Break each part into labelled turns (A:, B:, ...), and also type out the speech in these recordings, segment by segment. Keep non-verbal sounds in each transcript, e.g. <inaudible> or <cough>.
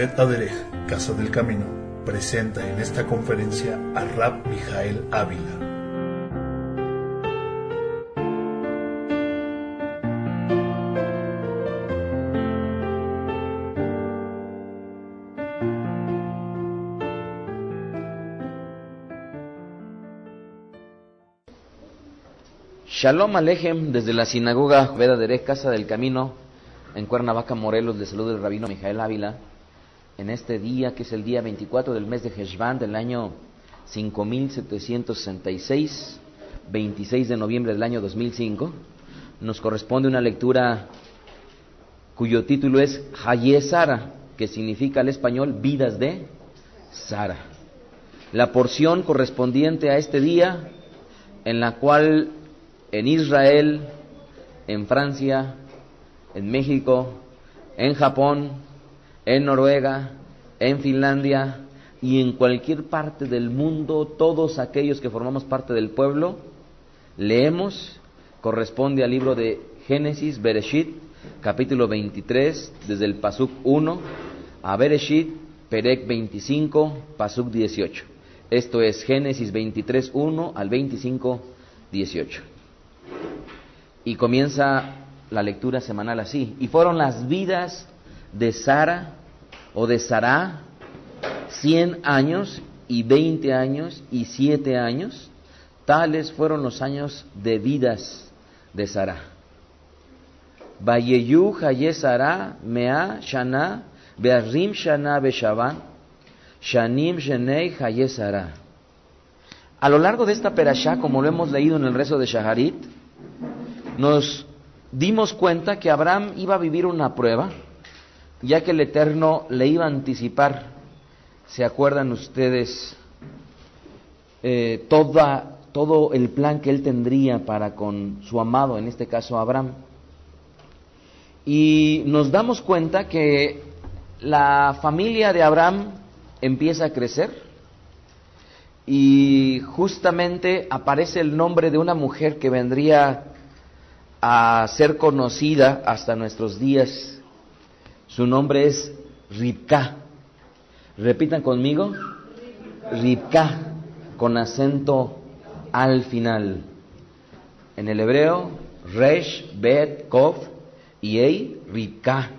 A: Bet Aderech, Casa del Camino, presenta en esta conferencia a Rab Mijael Ávila.
B: Shalom Alejem, desde la sinagoga Veda Derech, Casa del Camino, en Cuernavaca, Morelos, de salud del rabino Mijael Ávila, en este día que es el día 24 del mes de Heshvan del año 5766, 26 de noviembre del año 2005, nos corresponde una lectura cuyo título es Haye Sara, que significa al español vidas de Sara. La porción correspondiente a este día, en la cual en Israel, en Francia, en México, en Japón, en Noruega, en Finlandia y en cualquier parte del mundo, todos aquellos que formamos parte del pueblo, leemos, corresponde al libro de Génesis, Bereshit, capítulo 23, desde el Pasuk 1 a Bereshit, Perek 25, Pasuk 18. Esto es Génesis 23, 1 al 25, 18. Y comienza la lectura semanal así. Y fueron las vidas de Sara o de Sará cien años y veinte años y siete años. Tales fueron los años de vidas de Sara. Vayeyu Haye Sara Mea Shana Bearim Shana Beshavan Shanim Shenei Haye. A lo largo de esta perashá, como lo hemos leído en el rezo de Shaharit, nos dimos cuenta que Abraham iba a vivir una prueba, ya que el Eterno le iba a anticipar, ¿se acuerdan ustedes? Eh, toda, todo el plan que él tendría para con su amado, en este caso Abraham. Y nos damos cuenta que la familia de Abraham empieza a crecer y justamente aparece el nombre de una mujer que vendría a ser conocida hasta nuestros días. Su nombre es Ribka. Repitan conmigo. Ribka, con acento al final. En el hebreo, Resh, Bet, Kof y Ei, Ribka.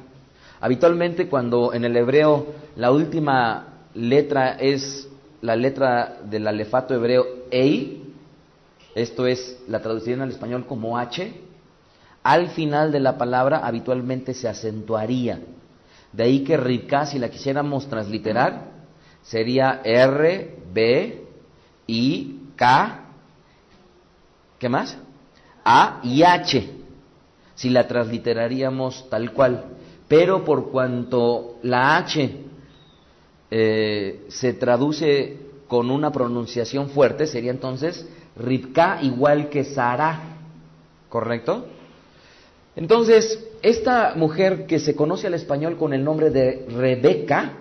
B: Habitualmente cuando en el hebreo la última letra es la letra del alefato hebreo Ei, esto es la traducción al español como H, al final de la palabra habitualmente se acentuaría. De ahí que Ribka, si la quisiéramos transliterar, sería R, B, I, K, ¿qué más? A y H, si la transliteraríamos tal cual. Pero por cuanto la H eh, se traduce con una pronunciación fuerte, sería entonces Ribka igual que Sara, ¿correcto? Entonces, esta mujer que se conoce al español con el nombre de Rebeca,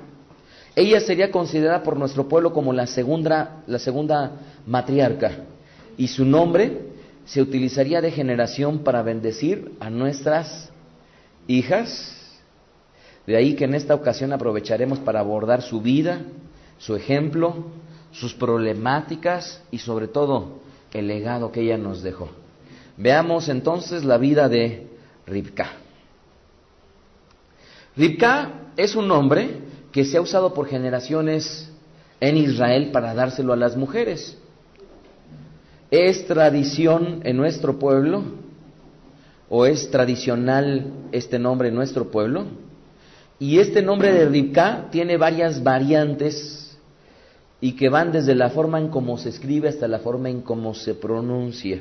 B: ella sería considerada por nuestro pueblo como la segunda, la segunda matriarca. Y su nombre se utilizaría de generación para bendecir a nuestras hijas. De ahí que en esta ocasión aprovecharemos para abordar su vida, su ejemplo, sus problemáticas y sobre todo el legado que ella nos dejó. Veamos entonces la vida de Ribka. Ribka es un nombre que se ha usado por generaciones en Israel para dárselo a las mujeres. Es tradición en nuestro pueblo, o es tradicional este nombre en nuestro pueblo, y este nombre de Ribka tiene varias variantes y que van desde la forma en cómo se escribe hasta la forma en cómo se pronuncia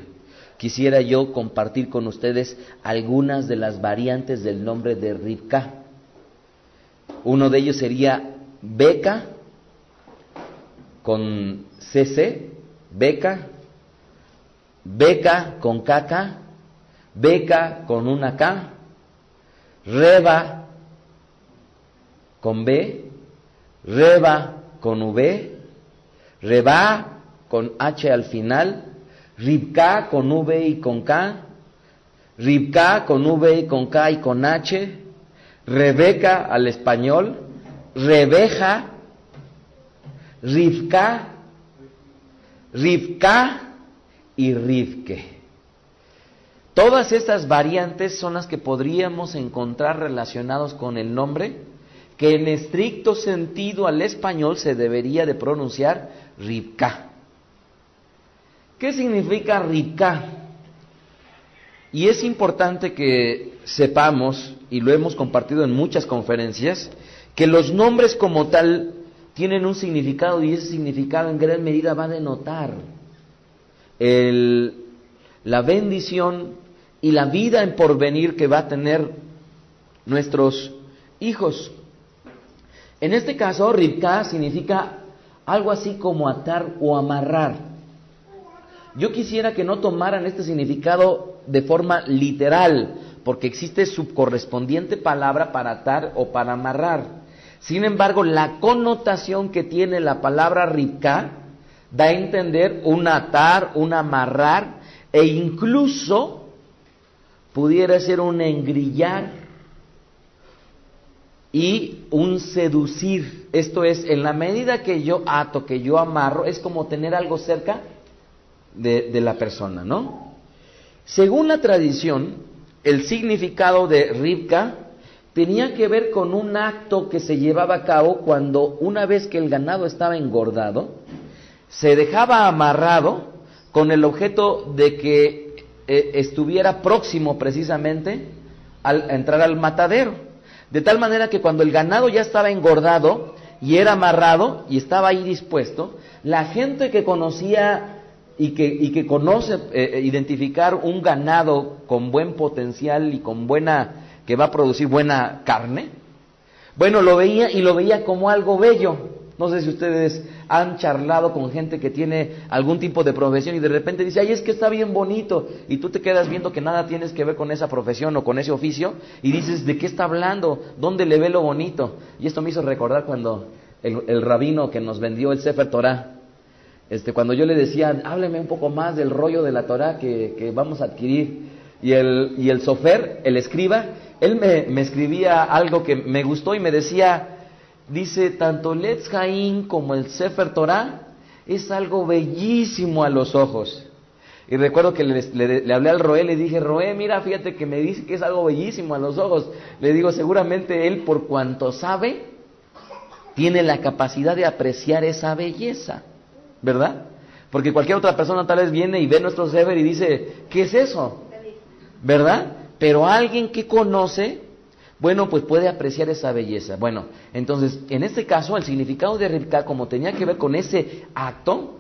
B: quisiera yo compartir con ustedes algunas de las variantes del nombre de Ribka. Uno de ellos sería Beca con CC, Beca, Beca con KK, Beca con una K, Reba con B, Reba con V, Reba con H al final, Ribka con V y con K, Ribka con V y con K y con H, Rebeca al español, Rebeja, Rivka, Rivka y Rivke. Todas estas variantes son las que podríamos encontrar relacionados con el nombre que en estricto sentido al español se debería de pronunciar Rivka. ¿Qué significa Rivka? Y es importante que sepamos, y lo hemos compartido en muchas conferencias, que los nombres como tal tienen un significado y ese significado en gran medida va a denotar la bendición y la vida en porvenir que va a tener nuestros hijos. En este caso, Ribka significa algo así como atar o amarrar. Yo quisiera que no tomaran este significado de forma literal, porque existe su correspondiente palabra para atar o para amarrar. Sin embargo, la connotación que tiene la palabra Ribka da a entender un atar, un amarrar e incluso pudiera ser un engrillar y un seducir. Esto es, en la medida que yo ato, que yo amarro, es como tener algo cerca de, la persona, ¿no? Según la tradición, el significado de Rivka tenía que ver con un acto que se llevaba a cabo cuando una vez que el ganado estaba engordado, se dejaba amarrado con el objeto de que eh, estuviera próximo precisamente al entrar al matadero. De tal manera que cuando el ganado ya estaba engordado y era amarrado y estaba ahí dispuesto, la gente que conocía y que, y que conoce eh, eh, identificar un ganado con buen potencial y con buena, que va a producir buena carne, bueno, lo veía y lo veía como algo bello. No sé si ustedes han charlado con gente que tiene algún tipo de profesión y de repente dice, ay, es que está bien bonito. Y tú te quedas viendo que nada tienes que ver con esa profesión o con ese oficio y dices, ¿de qué está hablando? ¿Dónde le ve lo bonito? Y esto me hizo recordar cuando el, rabino que nos vendió el Sefer Torah, este, cuando yo le decía, hábleme un poco más del rollo de la Torah que, vamos a adquirir. Y el, y el sofer, el escriba, él me, escribía algo que me gustó y me decía, Dice, tanto Letz como el Sefer Torah es algo bellísimo a los ojos. Y recuerdo que le, hablé al Roé, le dije, Roé, mira, fíjate que me dice que es algo bellísimo a los ojos. Le digo, seguramente él, por cuanto sabe, tiene la capacidad de apreciar esa belleza, ¿verdad? Porque cualquier otra persona tal vez viene y ve nuestro Sefer y dice, ¿qué es eso? ¿Verdad? Pero alguien que conoce bueno, pues puede apreciar esa belleza. Bueno, entonces, en este caso, el significado de Rivka, como tenía que ver con ese acto,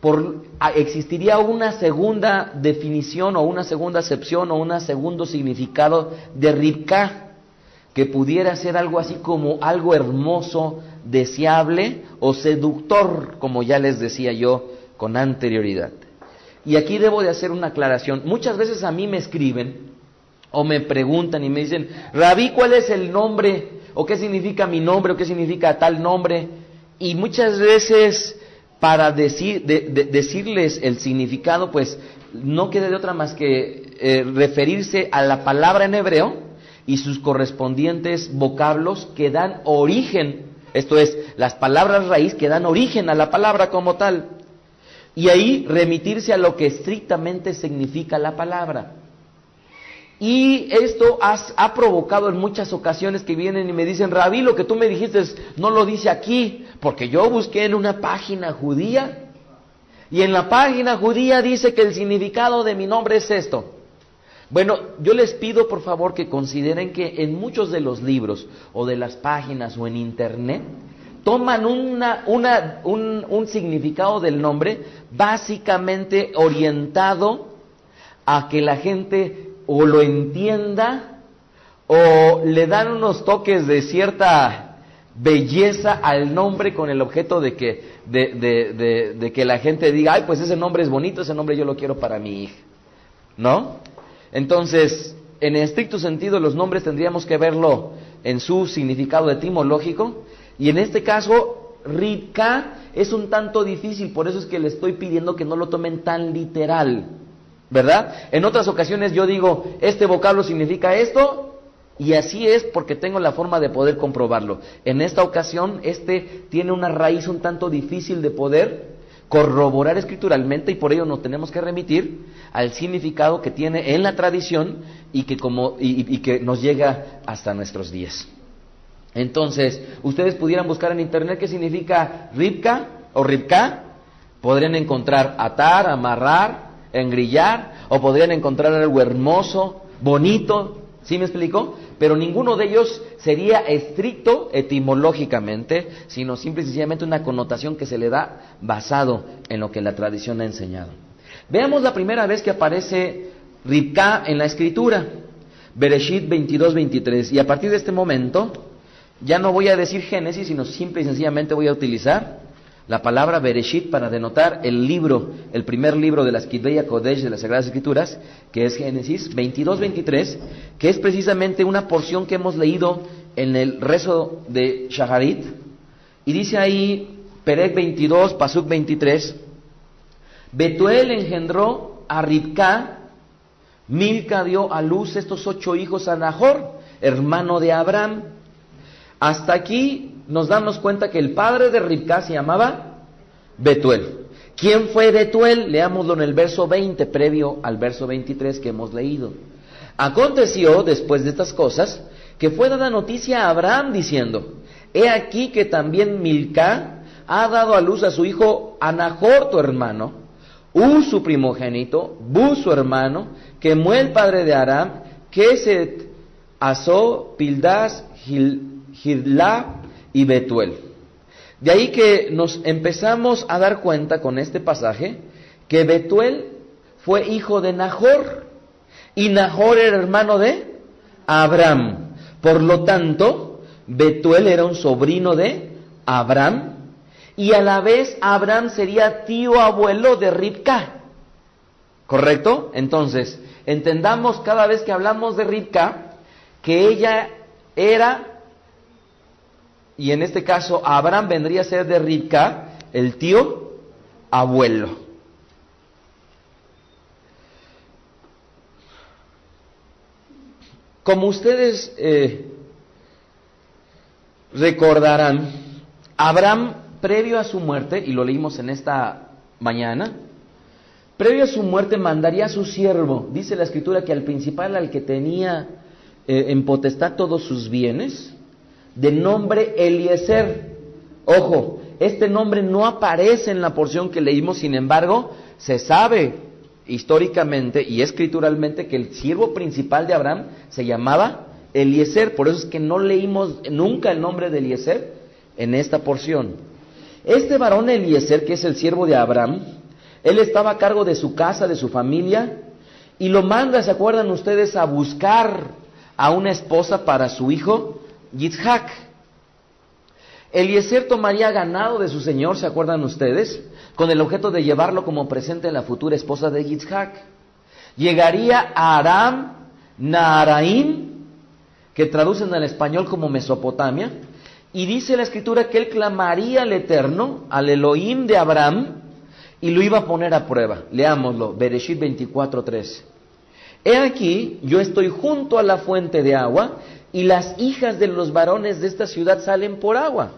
B: por, existiría una segunda definición o una segunda acepción o un segundo significado de Rivka, que pudiera ser algo así como algo hermoso, deseable o seductor, como ya les decía yo con anterioridad. Y aquí debo de hacer una aclaración. Muchas veces a mí me escriben o me preguntan y me dicen, Rabí, ¿cuál es el nombre? ¿O qué significa mi nombre? ¿O qué significa tal nombre? Y muchas veces para decir, decirles el significado, pues no queda de otra más que eh, referirse a la palabra en hebreo y sus correspondientes vocablos que dan origen, esto es, las palabras raíz que dan origen a la palabra como tal. Y ahí remitirse a lo que estrictamente significa la palabra. Y esto ha provocado en muchas ocasiones que vienen y me dicen, Rabí, lo que tú me dijiste no lo dice aquí, porque yo busqué en una página judía y en la página judía dice que el significado de mi nombre es esto. Bueno, yo les pido por favor que consideren que en muchos de los libros o de las páginas o en internet toman una, un, un significado del nombre básicamente orientado a que la gente o lo entienda o le dan unos toques de cierta belleza al nombre con el objeto de que, de, de, que la gente diga, ay, pues ese nombre es bonito, ese nombre yo lo quiero para mi hija. ¿No? Entonces, en estricto sentido, los nombres tendríamos que verlo en su significado etimológico. Y en este caso, Rivka es un tanto difícil, por eso es que le estoy pidiendo que no lo tomen tan literal. ¿verdad? En otras ocasiones yo digo, este vocablo significa esto, Y así es porque tengo la forma de poder comprobarlo. En esta ocasión, este tiene una raíz un tanto difícil de poder corroborar escrituralmente y por ello nos tenemos que remitir al significado que tiene en la tradición y que, como, y, que nos llega hasta nuestros días. Entonces, ustedes pudieran buscar en internet qué significa ripka o ripka, podrían encontrar atar, amarrar, engrillar, o podrían encontrar algo hermoso, bonito, ¿sí me explico? Pero ninguno de ellos sería estricto etimológicamente, sino simple y sencillamente una connotación que se le da basado en lo que la tradición ha enseñado. Veamos la primera vez que aparece Ribka en la escritura, Bereshit 22-23, y a partir de este momento ya no voy a decir Génesis, sino simple y sencillamente voy a utilizar la palabra Bereshit para denotar el libro, el primer libro de las Kidveya Kodesh de las Sagradas Escrituras, que es Génesis 22-23, que es precisamente una porción que hemos leído en el rezo de Shaharit, y dice ahí, Perek 22, Pasuk 23, Betuel engendró a Ribka, Milca dio a luz estos ocho hijos a Nahor, hermano de Abraham. Hasta aquí nos damos cuenta que el padre de Ribka se llamaba Betuel. ¿Quién fue Betuel? Leámoslo en el verso 20, previo al verso 23 que hemos leído. Aconteció, después de estas cosas, que fue dada noticia a Abraham diciendo, He aquí que también Milca ha dado a luz a su hijo Anahor, tu hermano, U, su primogénito, Bu, su hermano, Kemuel, padre de Aram, Keset, Aso, Pildas, Gilá, y Betuel. De ahí que nos empezamos a dar cuenta con este pasaje que Betuel fue hijo de Nahor y Nahor era hermano de Abraham. Por lo tanto, Betuel era un sobrino de Abraham y a la vez Abraham sería tío abuelo de Ribka. ¿Correcto? Entonces, entendamos cada vez que hablamos de Ribka que ella era y en este caso Abraham vendría a ser de Ribka, el tío abuelo. Como ustedes eh, recordarán, Abraham, previo a su muerte, y lo leímos en esta mañana, previo a su muerte mandaría a su siervo, dice la escritura que al principal, al que tenía eh, en potestad todos sus bienes, de nombre Eliezer. Ojo, este nombre no aparece en la porción que leímos, sin embargo, se sabe históricamente y escrituralmente que el siervo principal de Abraham se llamaba Eliezer, por eso es que no leímos nunca el nombre de Eliezer en esta porción. Este varón Eliezer, que es el siervo de Abraham, él estaba a cargo de su casa, de su familia, y lo manda, ¿se acuerdan ustedes?, a buscar a una esposa para su hijo, Yitzhak. Eliezer tomaría ganado de su señor, ¿se acuerdan ustedes? Con el objeto de llevarlo como presente en la futura esposa de Yitzhak. Llegaría a Aram Naharaim, que traducen al español como Mesopotamia, y dice la escritura que él clamaría al Eterno, al Elohim de Abraham, y lo iba a poner a prueba. Leámoslo, Bereshit 24:3. He aquí, yo estoy junto a la fuente de agua, y las hijas de los varones de esta ciudad salen por agua.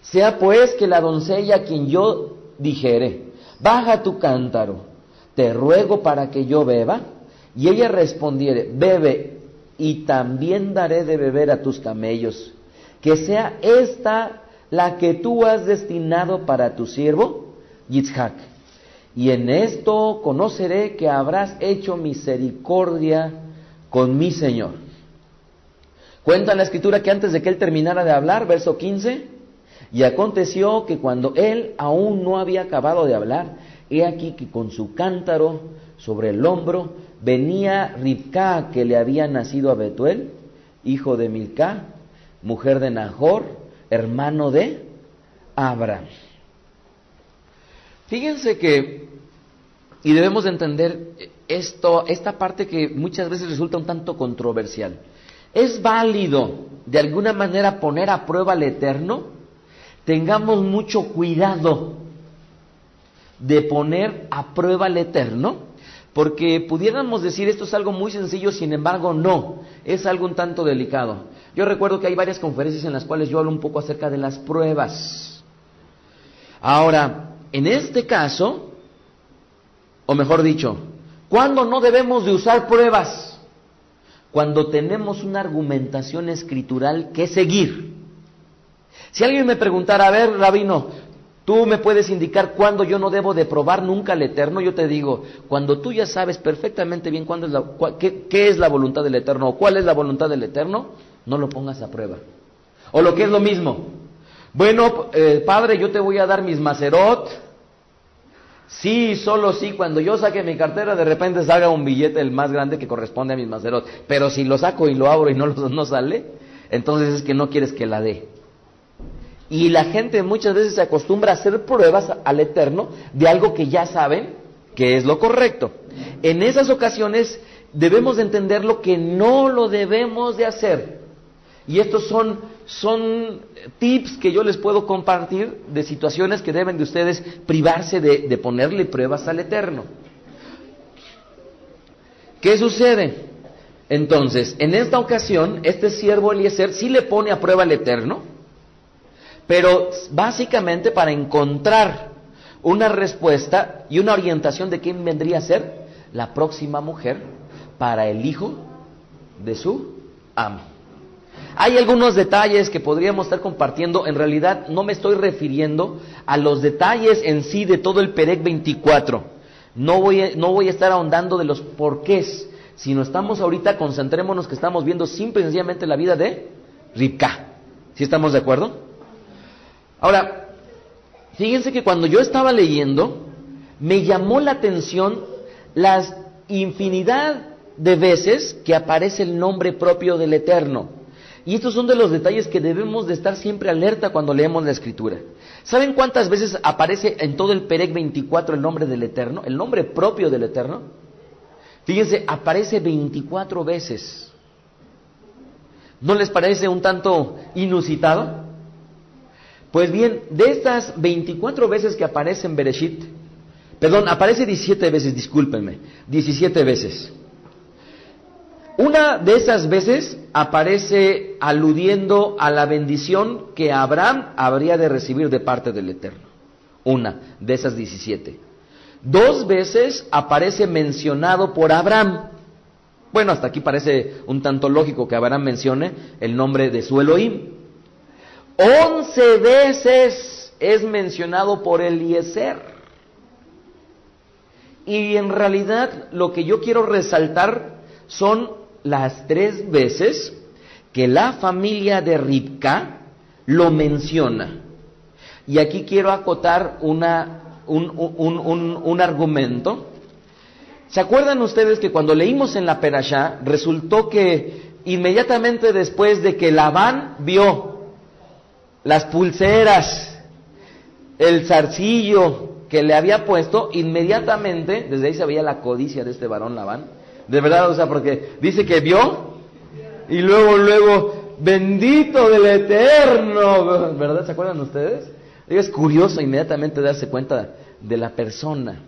B: Sea pues que la doncella a quien yo dijere, baja tu cántaro, te ruego para que yo beba, y ella respondiere, bebe, y también daré de beber a tus camellos, que sea esta la que tú has destinado para tu siervo, Yitzhak. Y en esto conoceré que habrás hecho misericordia con mi Señor Cuenta en la escritura que antes de que él terminara de hablar, verso 15, y aconteció que cuando él aún no había acabado de hablar, he aquí que con su cántaro sobre el hombro venía Ribka que le había nacido a Betuel, hijo de Milcá, mujer de Nahor, hermano de Abraham. Fíjense que, y debemos de entender esto, esta parte que muchas veces resulta un tanto controversial. ¿Es válido de alguna manera poner a prueba al Eterno? Tengamos mucho cuidado de poner a prueba al Eterno, porque pudiéramos decir esto es algo muy sencillo, sin embargo no, es algo un tanto delicado. Yo recuerdo que hay varias conferencias en las cuales yo hablo un poco acerca de las pruebas. Ahora, en este caso, o mejor dicho, ¿cuándo no debemos de usar pruebas? Cuando tenemos una argumentación escritural que seguir. Si alguien me preguntara, a ver, rabino, tú me puedes indicar cuándo yo no debo de probar nunca al Eterno, yo te digo, cuando tú ya sabes perfectamente bien cuándo es la, qué, qué, es la voluntad del Eterno o cuál es la voluntad del Eterno, no lo pongas a prueba. O lo que es lo mismo, bueno, eh, Padre, yo te voy a dar mis macerot, Sí, solo sí, cuando yo saque mi cartera de repente salga un billete el más grande que corresponde a mis macerot. Pero si lo saco y lo abro y no, no sale, entonces es que no quieres que la dé. Y la gente muchas veces se acostumbra a hacer pruebas al Eterno de algo que ya saben que es lo correcto. En esas ocasiones debemos de entender lo que no lo debemos de hacer. Y estos son, son tips que yo les puedo compartir de situaciones que deben de ustedes privarse de, de ponerle pruebas al Eterno. ¿Qué sucede? Entonces, en esta ocasión, este siervo Eliezer sí le pone a prueba al Eterno, pero básicamente para encontrar una respuesta y una orientación de quién vendría a ser la próxima mujer para el hijo de su amo. Hay algunos detalles que podríamos estar compartiendo, en realidad no me estoy refiriendo a los detalles en sí de todo el Perec 24. No voy, a, no voy a estar ahondando de los porqués, sino estamos ahorita, concentrémonos que estamos viendo simple y sencillamente la vida de Ribka. ¿Sí estamos de acuerdo? Ahora, fíjense que cuando yo estaba leyendo, me llamó la atención las infinidad de veces que aparece el nombre propio del Eterno. Y estos son de los detalles que debemos de estar siempre alerta cuando leemos la Escritura. ¿Saben cuántas veces aparece en todo el Perec 24 el nombre del Eterno? El nombre propio del Eterno. Fíjense, aparece 24 veces. ¿No les parece un tanto inusitado? Pues bien, de estas 24 veces que aparece en Bereshit, perdón, aparece 17 veces, discúlpenme, 17 veces. Una de esas veces aparece aludiendo a la bendición que Abraham habría de recibir de parte del Eterno. Una de esas 17. Dos veces aparece mencionado por Abraham. Bueno, hasta aquí parece un tanto lógico que Abraham mencione el nombre de su Elohim. Once veces es mencionado por Eliezer. Y en realidad lo que yo quiero resaltar son las tres veces que la familia de Ribka lo menciona. Y aquí quiero acotar una, un, un, un, un, argumento. ¿Se acuerdan ustedes que cuando leímos en la Perashá resultó que inmediatamente después de que Labán vio las pulseras, el zarcillo que le había puesto, inmediatamente, desde ahí se veía la codicia de este varón Labán, de verdad, o sea, porque dice que vio y luego, luego, bendito del Eterno, ¿verdad? ¿Se acuerdan ustedes? Es curioso inmediatamente darse cuenta de la persona.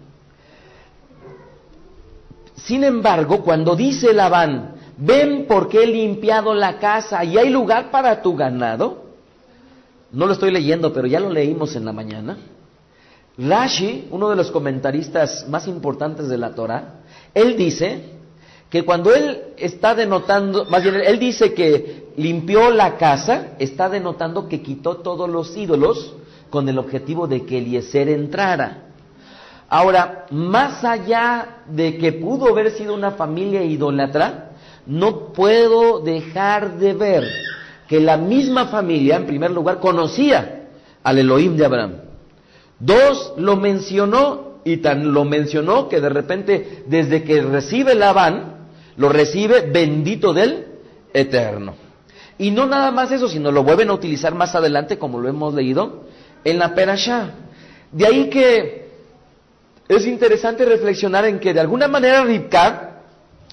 B: Sin embargo, cuando dice Labán, ven porque he limpiado la casa y hay lugar para tu ganado, no lo estoy leyendo, pero ya lo leímos en la mañana. Rashi, uno de los comentaristas más importantes de la Torah, él dice que cuando él está denotando, más bien él dice que limpió la casa, está denotando que quitó todos los ídolos con el objetivo de que Eliezer entrara. Ahora, más allá de que pudo haber sido una familia idólatra, no puedo dejar de ver que la misma familia, en primer lugar, conocía al Elohim de Abraham. Dos, lo mencionó y tan lo mencionó que de repente, desde que recibe Labán, lo recibe bendito del Eterno. Y no nada más eso, sino lo vuelven a utilizar más adelante, como lo hemos leído en la Perashá. De ahí que es interesante reflexionar en que de alguna manera Ribka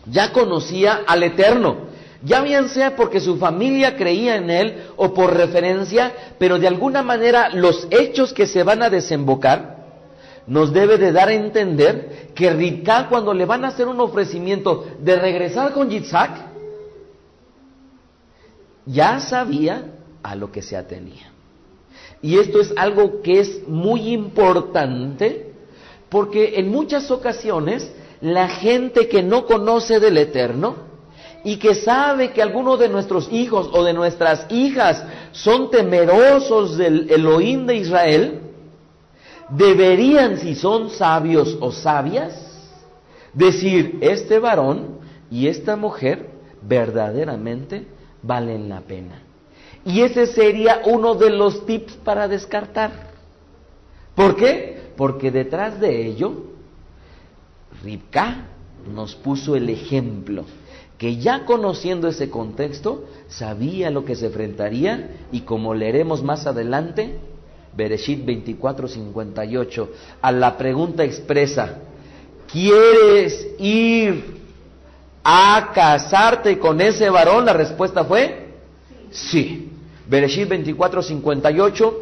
B: ya conocía al Eterno ya bien sea porque su familia creía en él o por referencia, pero de alguna manera los hechos que se van a desembocar nos debe de dar a entender que Ribka cuando le van a hacer un ofrecimiento de regresar con Yitzhak, ya sabía a lo que se atenía. Y esto es algo que es muy importante porque en muchas ocasiones la gente que no conoce del Eterno y que sabe que algunos de nuestros hijos o de nuestras hijas son temerosos del Elohim de Israel, deberían, si son sabios o sabias, decir, este varón y esta mujer verdaderamente valen la pena. Y ese sería uno de los tips para descartar. ¿Por qué? Porque detrás de ello, Ribka nos puso el ejemplo, que ya conociendo ese contexto, sabía lo que se enfrentaría y como leeremos más adelante, Bereshit 24:58, a la pregunta expresa, ¿quieres ir a casarte con ese varón? La respuesta fue, sí. Bereshit 24:58,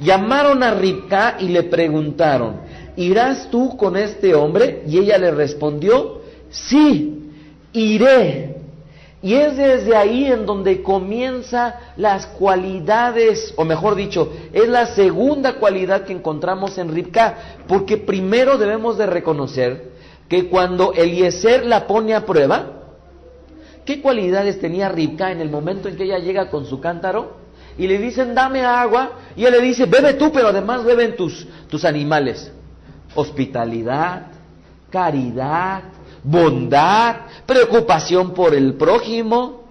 B: llamaron a Ribka y le preguntaron, ¿irás tú con este hombre? Y ella le respondió, sí, iré. Y es desde ahí en donde comienza las cualidades, o mejor dicho, es la segunda cualidad que encontramos en Ribka, porque primero debemos de reconocer que cuando Eliezer la pone a prueba, ¿qué cualidades tenía Ribka en el momento en que ella llega con su cántaro? Y le dicen, dame agua, y él le dice, bebe tú, pero además beben tus, tus animales. Hospitalidad, caridad, bondad, preocupación por el prójimo.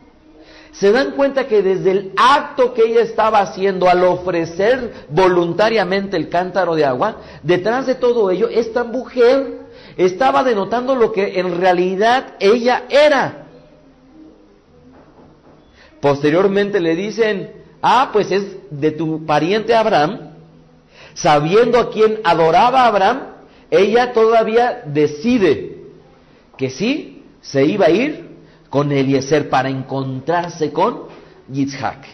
B: Se dan cuenta que desde el acto que ella estaba haciendo al ofrecer voluntariamente el cántaro de agua, detrás de todo ello, esta mujer estaba denotando lo que en realidad ella era. Posteriormente le dicen, ah, pues es de tu pariente Abraham, sabiendo a quien adoraba Abraham, ella todavía decide que sí se iba a ir con Eliezer para encontrarse con Yitzhak.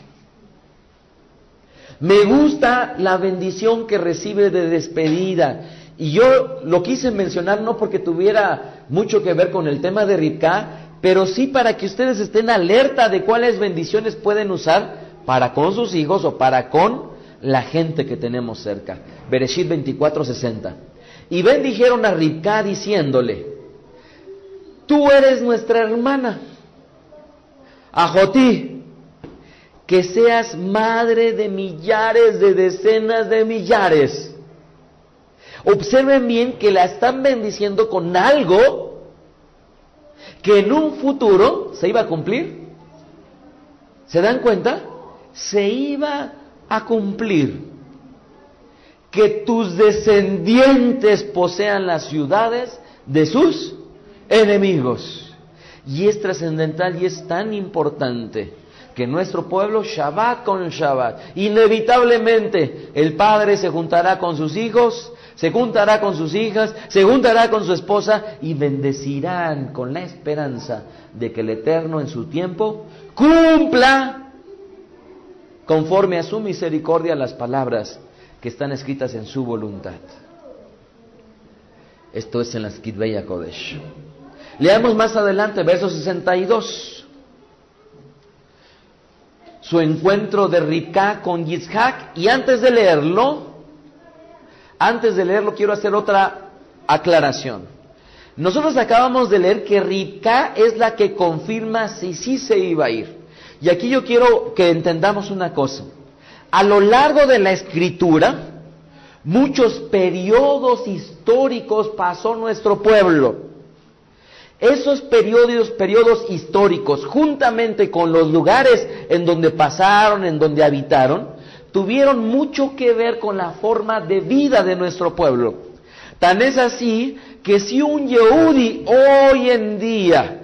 B: Me gusta la bendición que recibe de despedida. Y yo lo quise mencionar no porque tuviera mucho que ver con el tema de Ribka, pero sí para que ustedes estén alerta de cuáles bendiciones pueden usar para con sus hijos o para con la gente que tenemos cerca. Bereshit 24:60. Y bendijeron a Ribka diciéndole, tú eres nuestra hermana. Ajotí, que seas madre de millares, de decenas de millares. Observen bien que la están bendiciendo con algo que en un futuro se iba a cumplir. ¿Se dan cuenta? Se iba a cumplir. Que tus descendientes posean las ciudades de sus enemigos. Y es trascendental y es tan importante que nuestro pueblo, Shabbat con Shabbat, inevitablemente el padre se juntará con sus hijos, se juntará con sus hijas, se juntará con su esposa y bendecirán con la esperanza de que el Eterno en su tiempo cumpla conforme a su misericordia las palabras que están escritas en su voluntad. Esto es en la Skidbeya Kodesh. Leamos más adelante, verso 62. Su encuentro de Ribka con Yitzhak. Y antes de leerlo, antes de leerlo quiero hacer otra aclaración. Nosotros acabamos de leer que Ribka es la que confirma si sí se iba a ir. Y aquí yo quiero que entendamos una cosa. A lo largo de la escritura, muchos periodos históricos pasó nuestro pueblo. Esos periodos, periodos históricos, juntamente con los lugares en donde pasaron, en donde habitaron, tuvieron mucho que ver con la forma de vida de nuestro pueblo. Tan es así que si un Yehudi hoy en día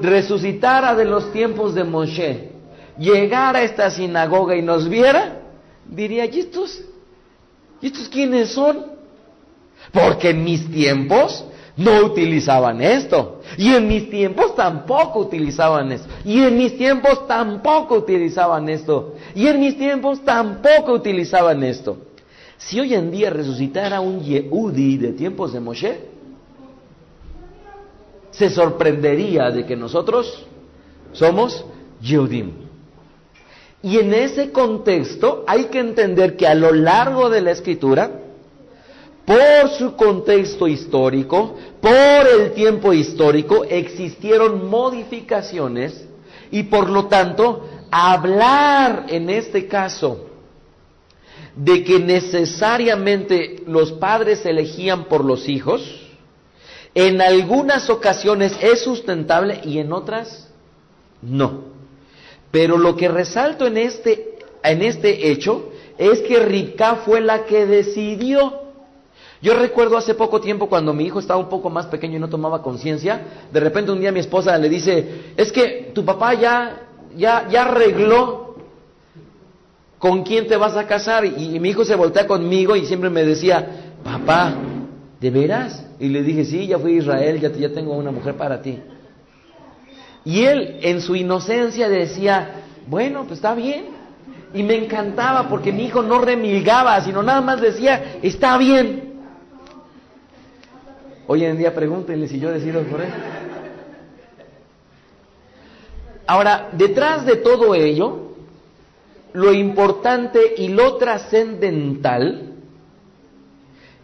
B: resucitara de los tiempos de Moshe, llegara a esta sinagoga y nos viera, diría, ¿y estos? ¿Y estos quiénes son? Porque en mis tiempos no utilizaban esto. Y en mis tiempos tampoco utilizaban esto. Y en mis tiempos tampoco utilizaban esto. Y en mis tiempos tampoco utilizaban esto. Si hoy en día resucitara un Yehudi de tiempos de Moshe, se sorprendería de que nosotros somos Yehudim. Y en ese contexto hay que entender que a lo largo de la escritura, por su contexto histórico, por el tiempo histórico, existieron modificaciones y por lo tanto, hablar en este caso de que necesariamente los padres elegían por los hijos, en algunas ocasiones es sustentable y en otras no. Pero lo que resalto en este, en este hecho es que Ribka fue la que decidió. Yo recuerdo hace poco tiempo cuando mi hijo estaba un poco más pequeño y no tomaba conciencia, de repente un día mi esposa le dice, es que tu papá ya, ya, ya arregló con quién te vas a casar. Y, mi hijo se voltea conmigo y siempre me decía, papá, ¿de veras? Y le dije, sí, ya fui a Israel, ya, ya tengo una mujer para ti. Y él en su inocencia decía, bueno, pues está bien. Y me encantaba porque mi hijo no remilgaba, sino nada más decía, está bien. Hoy en día pregúntenle si yo decido por él. Ahora, detrás de todo ello, lo importante y lo trascendental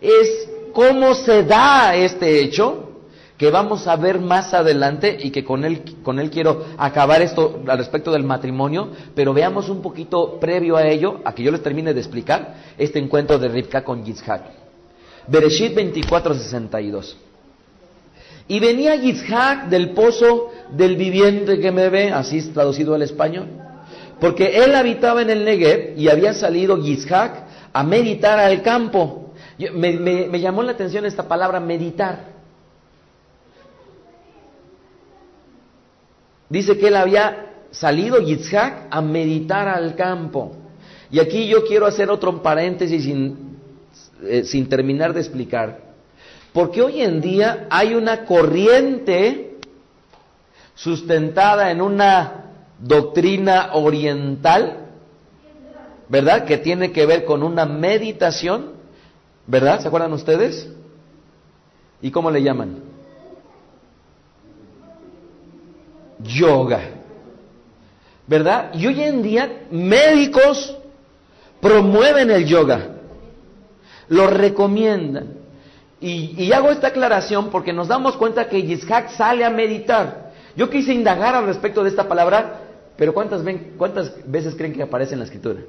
B: es cómo se da este hecho que vamos a ver más adelante y que con él, con él quiero acabar esto al respecto del matrimonio, pero veamos un poquito previo a ello, a que yo les termine de explicar, este encuentro de Rivka con Yitzhak. Bereshit 24:62. Y venía Yitzhak del pozo del viviente que me ve, así traducido al español, porque él habitaba en el Negev y había salido Yitzhak a meditar al campo. me llamó la atención esta palabra meditar. Dice que él había salido, Yitzhak, a meditar al campo. Y aquí yo quiero hacer otro paréntesis eh, sin terminar de explicar. Porque hoy en día hay una corriente sustentada en una doctrina oriental, ¿verdad? Que tiene que ver con una meditación, ¿verdad? ¿Se acuerdan ustedes? ¿Y cómo le llaman? yoga. ¿Verdad? Y hoy en día médicos promueven el yoga, lo recomiendan. Y, hago esta aclaración porque nos damos cuenta que Yitzhak sale a meditar. Yo quise indagar al respecto de esta palabra, pero ¿cuántas, ven, ¿cuántas veces creen que aparece en la escritura?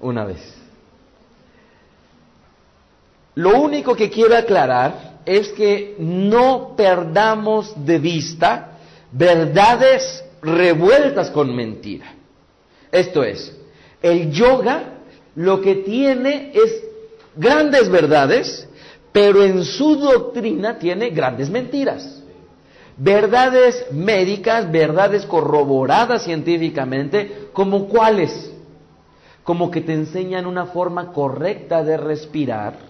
B: Una vez. Lo único que quiero aclarar es que no perdamos de vista verdades revueltas con mentira. Esto es, el yoga lo que tiene es grandes verdades, pero en su doctrina tiene grandes mentiras. Verdades médicas, verdades corroboradas científicamente, como cuáles? Como que te enseñan una forma correcta de respirar,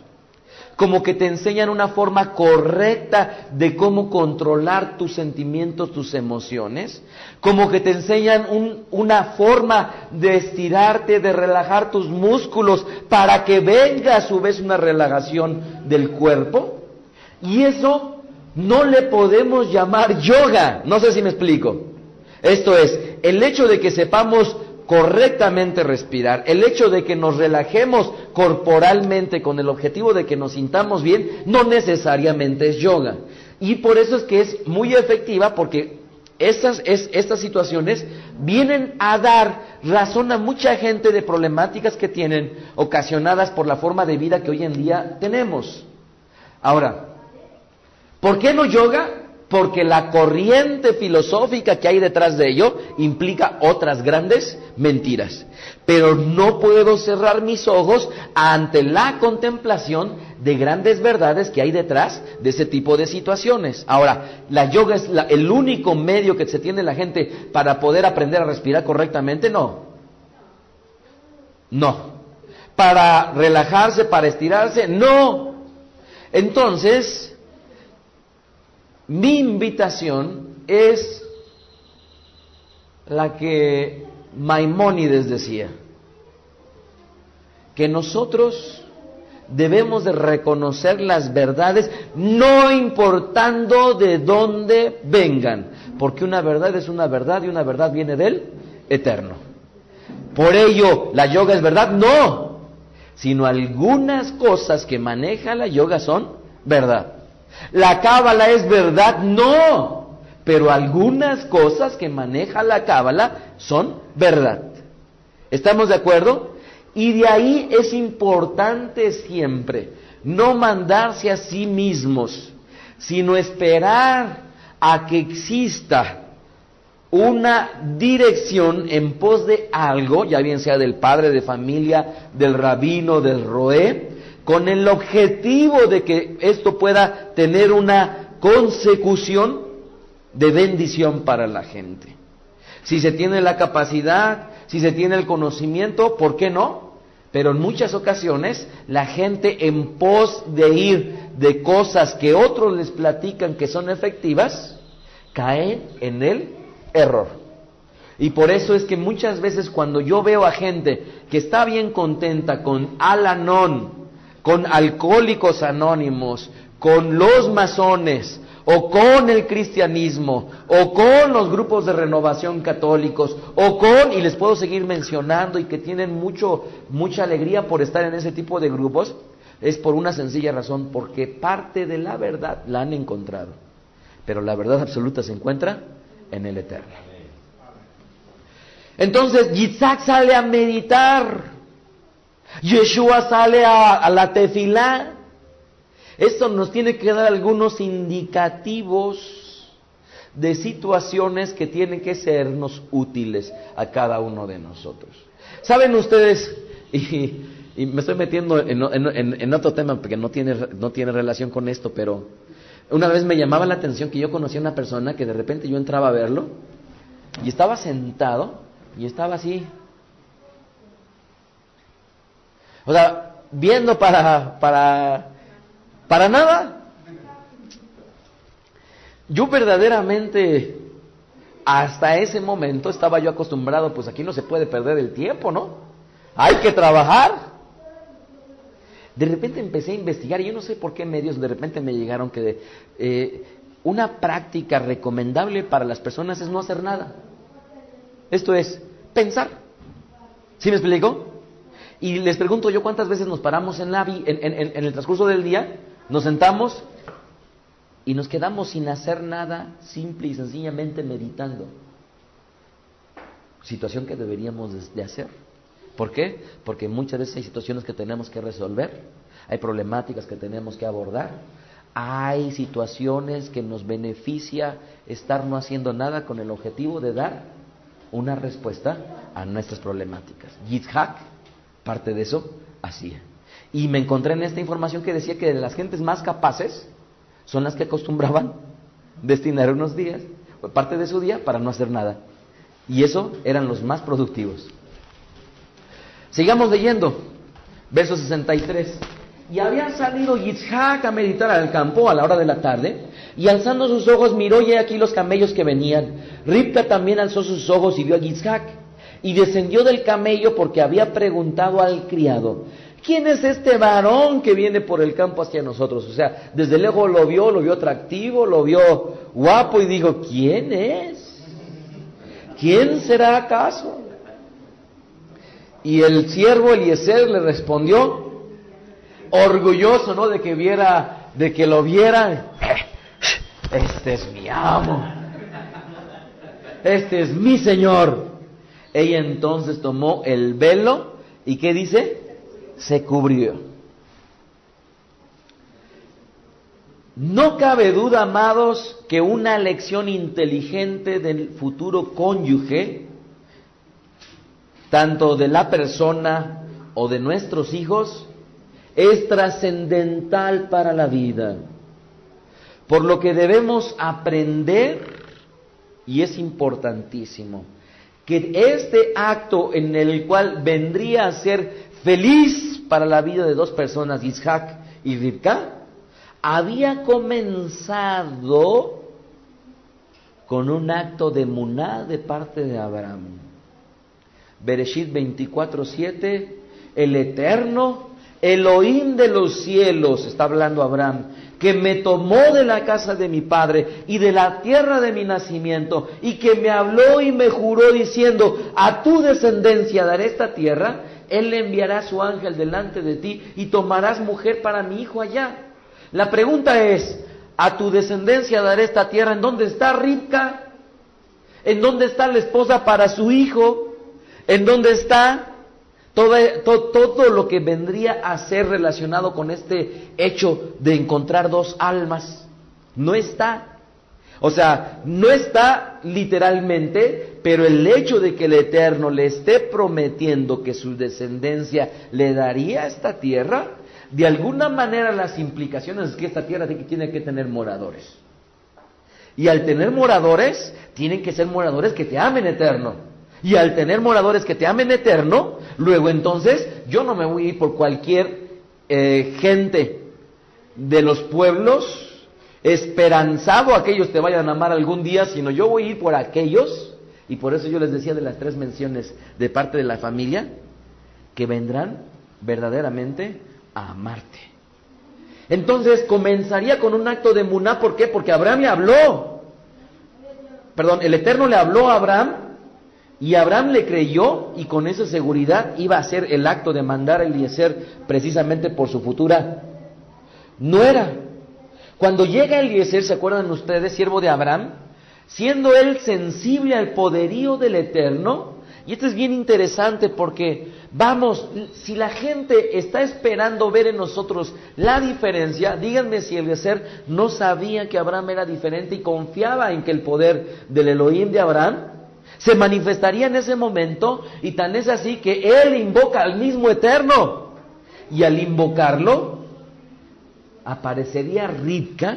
B: como que te enseñan una forma correcta de cómo controlar tus sentimientos, tus emociones, como que te enseñan una forma de estirarte, de relajar tus músculos para que venga a su vez una relajación del cuerpo. Y eso no le podemos llamar yoga, no sé si me explico. Esto es, el hecho de que sepamos correctamente respirar, el hecho de que nos relajemos corporalmente con el objetivo de que nos sintamos bien, no necesariamente es yoga. Y por eso es que es muy efectiva porque estas, estas situaciones vienen a dar razón a mucha gente de problemáticas que tienen ocasionadas por la forma de vida que hoy en día tenemos. Ahora, ¿por qué no yoga? Porque la corriente filosófica que hay detrás de ello implica otras grandes mentiras. Pero no puedo cerrar mis ojos ante la contemplación de grandes verdades que hay detrás de ese tipo de situaciones. Ahora, la yoga es el único medio que se tiene la gente para poder aprender a respirar correctamente, no. No. Para relajarse, para estirarse, no. Entonces, mi invitación es la que Maimónides decía. que nosotros debemos de reconocer las verdades no importando de dónde vengan, porque una verdad es una verdad y una verdad viene del eterno. Por ello, ¿la yoga es verdad? No, sino algunas cosas que maneja la yoga son verdad. ¿La cábala es verdad? No, pero algunas cosas que maneja la cábala son verdad. ¿Estamos de acuerdo? Y de ahí es importante siempre no mandarse a sí mismos, sino esperar a que exista una dirección en pos de algo, ya bien sea del padre de familia, del rabino, del roé, con el objetivo de que esto pueda tener una consecución de bendición para la gente. Si se tiene la capacidad, si se tiene el conocimiento, ¿por qué no? Pero en muchas ocasiones la gente en pos de ir de cosas que otros les platican que son efectivas, caen en el error. Y por eso es que muchas veces cuando yo veo a gente que está bien contenta con Alanón, con alcohólicos anónimos, con los masones, o con el cristianismo, o con los grupos de renovación católicos, o con, y les puedo seguir mencionando, y que tienen mucho, mucha alegría por estar en ese tipo de grupos, es por una sencilla razón, porque parte de la verdad la han encontrado, pero la verdad absoluta se encuentra en el Eterno. Entonces, Yitzhak sale a meditar, Yeshua sale a, la tefilá, esto nos tiene que dar algunos indicativos de situaciones que tienen que sernos útiles a cada uno de nosotros. ¿Saben ustedes? <laughs> Y, me estoy metiendo en, otro tema porque no tiene, no tiene relación con esto, pero una vez me llamaba la atención que yo conocía a una persona que de repente yo entraba a verlo y estaba sentado y estaba así. O sea, viendo para, para para nada. Yo verdaderamente, hasta ese momento estaba yo acostumbrado, pues aquí no se puede perder el tiempo, ¿no? Hay que trabajar. De repente empecé a investigar, y yo no sé por qué medios de repente me llegaron que eh, una práctica recomendable para las personas es no hacer nada. Esto es pensar. ¿Sí me explico? Y les pregunto yo cuántas veces nos paramos en, la, en, en el transcurso del día nos sentamos y nos quedamos sin hacer nada, simple y sencillamente meditando. Situación que deberíamos de hacer. ¿Por qué? Porque muchas veces hay situaciones que tenemos que resolver, hay problemáticas que tenemos que abordar, hay situaciones que nos beneficia estar no haciendo nada con el objetivo de dar una respuesta a nuestras problemáticas. Yitzhak, parte de eso, hacía. Y me encontré en esta información que decía que las gentes más capaces son las que acostumbraban <laughs> destinar unos días, parte de su día, para no hacer nada. Y eso eran los más productivos. Sigamos leyendo, verso 63. Y había salido Yitzhak a meditar al campo a la hora de la tarde, y alzando sus ojos miró y aquí los camellos que venían. Ripta también alzó sus ojos y vio a Yitzhak, y descendió del camello porque había preguntado al criado, ¿Quién es este varón que viene por el campo hacia nosotros? O sea, desde lejos lo vio, lo vio atractivo, lo vio guapo y dijo, ¿quién es? ¿Quién será acaso? Y el siervo Eliezer le respondió, orgulloso, ¿no? De que viera, de que lo viera. Este es mi amo. Este es mi Señor. Ella entonces tomó el velo y ¿qué dice? se cubrió. No cabe duda, amados, que una lección inteligente del futuro cónyuge, tanto de la persona o de nuestros hijos, es trascendental para la vida. Por lo que debemos aprender, y es importantísimo, que este acto en el cual vendría a ser feliz para la vida de dos personas, Isaac y Rivka, había comenzado con un acto de muná de parte de Abraham. Bereshit 24:7 el eterno, Elohim de los cielos, está hablando Abraham, que me tomó de la casa de mi padre y de la tierra de mi nacimiento, y que me habló y me juró diciendo, a tu descendencia daré esta tierra, él le enviará su ángel delante de ti y tomarás mujer para mi hijo allá. La pregunta es, a tu descendencia daré esta tierra, ¿en dónde está Ribka? ¿En dónde está la esposa para su hijo? ¿En dónde está todo, lo que vendría a ser relacionado con este hecho de encontrar dos almas? No está. O sea, no está literalmente, pero el hecho de que el Eterno le esté prometiendo que su descendencia le daría esta tierra, de alguna manera las implicaciones es que esta tierra tiene que tener moradores. Y al tener moradores, tienen que ser moradores que te amen eterno. Y al tener moradores que te amen eterno, luego entonces yo no me voy a ir por cualquier eh, gente de los pueblos esperanzado a que ellos te vayan a amar algún día, sino yo voy a ir por aquellos, y por eso yo les decía de las tres menciones de parte de la familia, que vendrán verdaderamente a amarte. Entonces comenzaría con un acto de muná, ¿por qué? Porque Abraham le habló. Perdón, el Eterno le habló a Abraham y Abraham le creyó y con esa seguridad iba a hacer el acto de mandar a Eliezer precisamente por su futura nuera. Cuando llega Eliezer, ¿se acuerdan ustedes, siervo de Abraham? Siendo él sensible al poderío del Eterno, y esto es bien interesante porque, vamos, si la gente está esperando ver en nosotros la diferencia, díganme si Eliezer no sabía que Abraham era diferente y confiaba en que el poder del Elohim de Abraham se manifestaría en ese momento y tan es así que él invoca al mismo Eterno. Y al invocarlo, aparecería Ribka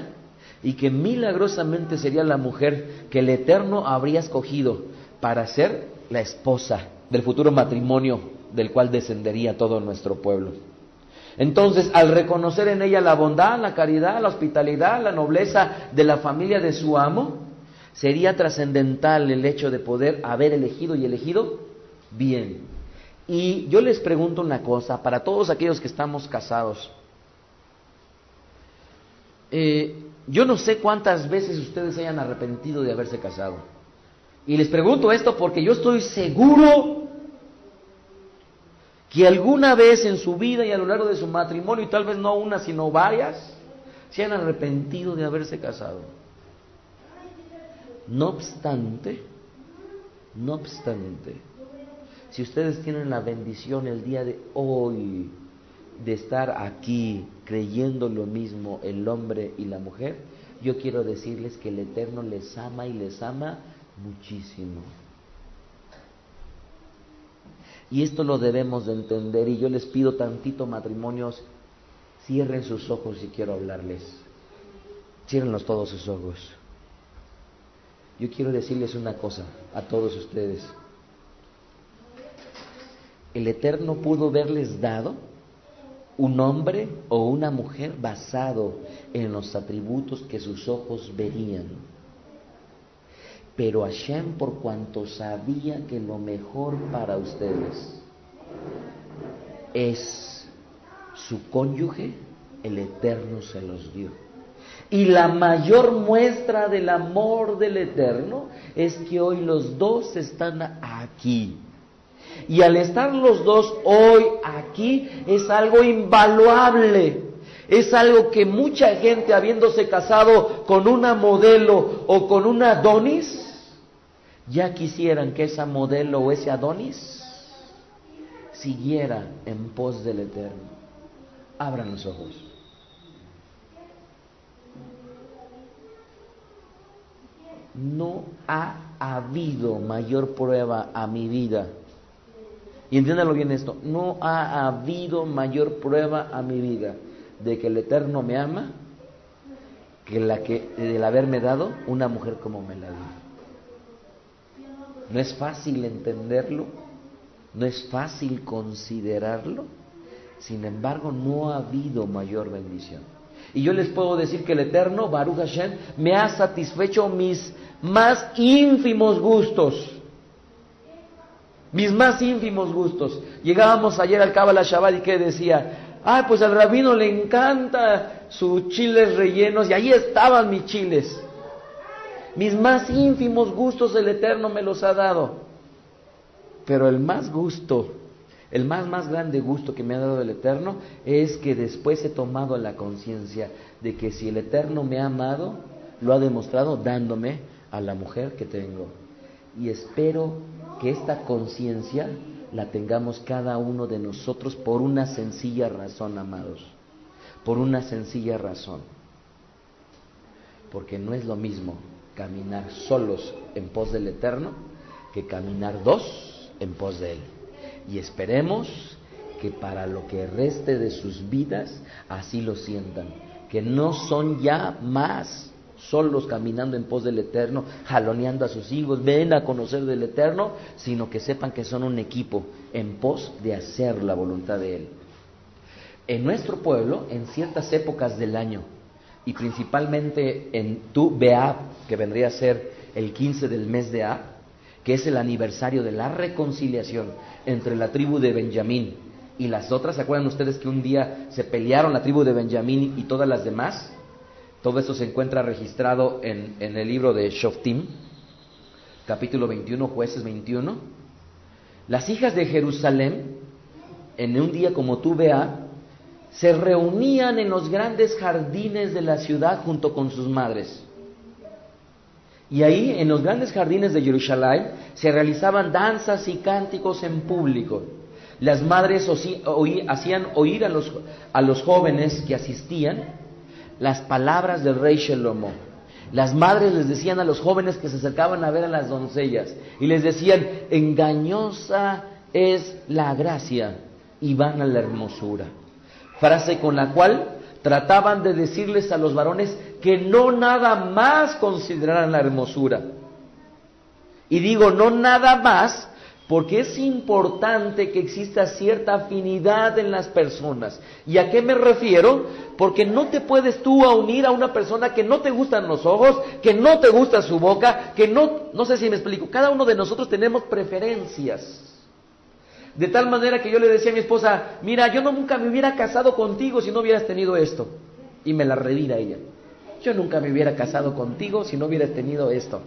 B: y que milagrosamente sería la mujer que el Eterno habría escogido para ser la esposa del futuro matrimonio del cual descendería todo nuestro pueblo. Entonces, al reconocer en ella la bondad, la caridad, la hospitalidad, la nobleza de la familia de su amo, sería trascendental el hecho de poder haber elegido y elegido bien. Y yo les pregunto una cosa, para todos aquellos que estamos casados, eh, yo no sé cuántas veces ustedes hayan arrepentido de haberse casado. Y les pregunto esto porque yo estoy seguro que alguna vez en su vida y a lo largo de su matrimonio, y tal vez no una, sino varias, se han arrepentido de haberse casado. No obstante, no obstante, si ustedes tienen la bendición el día de hoy de estar aquí creyendo lo mismo el hombre y la mujer, yo quiero decirles que el Eterno les ama y les ama muchísimo. Y esto lo debemos de entender y yo les pido tantito matrimonios, cierren sus ojos si quiero hablarles. Cierrenlos todos sus ojos. Yo quiero decirles una cosa a todos ustedes. El Eterno pudo haberles dado un hombre o una mujer basado en los atributos que sus ojos verían pero Hashem, por cuanto sabía que lo mejor para ustedes es su cónyuge, el Eterno se los dio. Y la mayor muestra del amor del Eterno es que hoy los dos están aquí. Y al estar los dos hoy aquí es algo invaluable. Es algo que mucha gente habiéndose casado con una modelo o con una Adonis, ya quisieran que esa modelo o ese Adonis siguiera en pos del Eterno. Abran los ojos. No ha habido mayor prueba a mi vida. Y entiéndalo bien esto, no ha habido mayor prueba a mi vida de que el Eterno me ama que la que el haberme dado una mujer como me la dio. No es fácil entenderlo, no es fácil considerarlo, sin embargo no ha habido mayor bendición. Y yo les puedo decir que el Eterno, Baruch Hashem, me ha satisfecho mis más ínfimos gustos. mis más ínfimos gustos. Llegábamos ayer al Kabbalah Shabbat y que decía, ay, pues al rabino le encanta sus chiles rellenos y ahí estaban mis chiles. Mis más ínfimos gustos el Eterno me los ha dado. Pero el más gusto, el más más grande gusto que me ha dado el Eterno es que después he tomado la conciencia de que si el Eterno me ha amado, lo ha demostrado dándome a la mujer que tengo. Y espero que esta conciencia la tengamos cada uno de nosotros por una sencilla razón, amados. Por una sencilla razón. Porque no es lo mismo caminar solos en pos del Eterno que caminar dos en pos de Él. Y esperemos que para lo que reste de sus vidas así lo sientan, que no son ya más solos caminando en pos del Eterno, jaloneando a sus hijos, ven a conocer del Eterno, sino que sepan que son un equipo en pos de hacer la voluntad de Él. En nuestro pueblo, en ciertas épocas del año, y principalmente en Tu Beab, que vendría a ser el 15 del mes de Ab, que es el aniversario de la reconciliación entre la tribu de Benjamín y las otras. ¿Se acuerdan ustedes que un día se pelearon la tribu de Benjamín y todas las demás? Todo esto se encuentra registrado en, en el libro de Shoftim, capítulo 21, jueces 21. Las hijas de Jerusalén, en un día como tú vea, se reunían en los grandes jardines de la ciudad junto con sus madres. Y ahí, en los grandes jardines de Jerusalén, se realizaban danzas y cánticos en público. Las madres hacían oír a los, a los jóvenes que asistían las palabras del rey Shelomo. Las madres les decían a los jóvenes que se acercaban a ver a las doncellas y les decían, engañosa es la gracia y van a la hermosura. Frase con la cual trataban de decirles a los varones que no nada más consideraran la hermosura. Y digo no nada más porque es importante que exista cierta afinidad en las personas. ¿Y a qué me refiero? Porque no te puedes tú unir a una persona que no te gustan los ojos, que no te gusta su boca, que no, no sé si me explico, cada uno de nosotros tenemos preferencias. De tal manera que yo le decía a mi esposa, mira, yo nunca me hubiera casado contigo si no hubieras tenido esto. Y me la revira ella. Yo nunca me hubiera casado contigo si no hubieras tenido esto.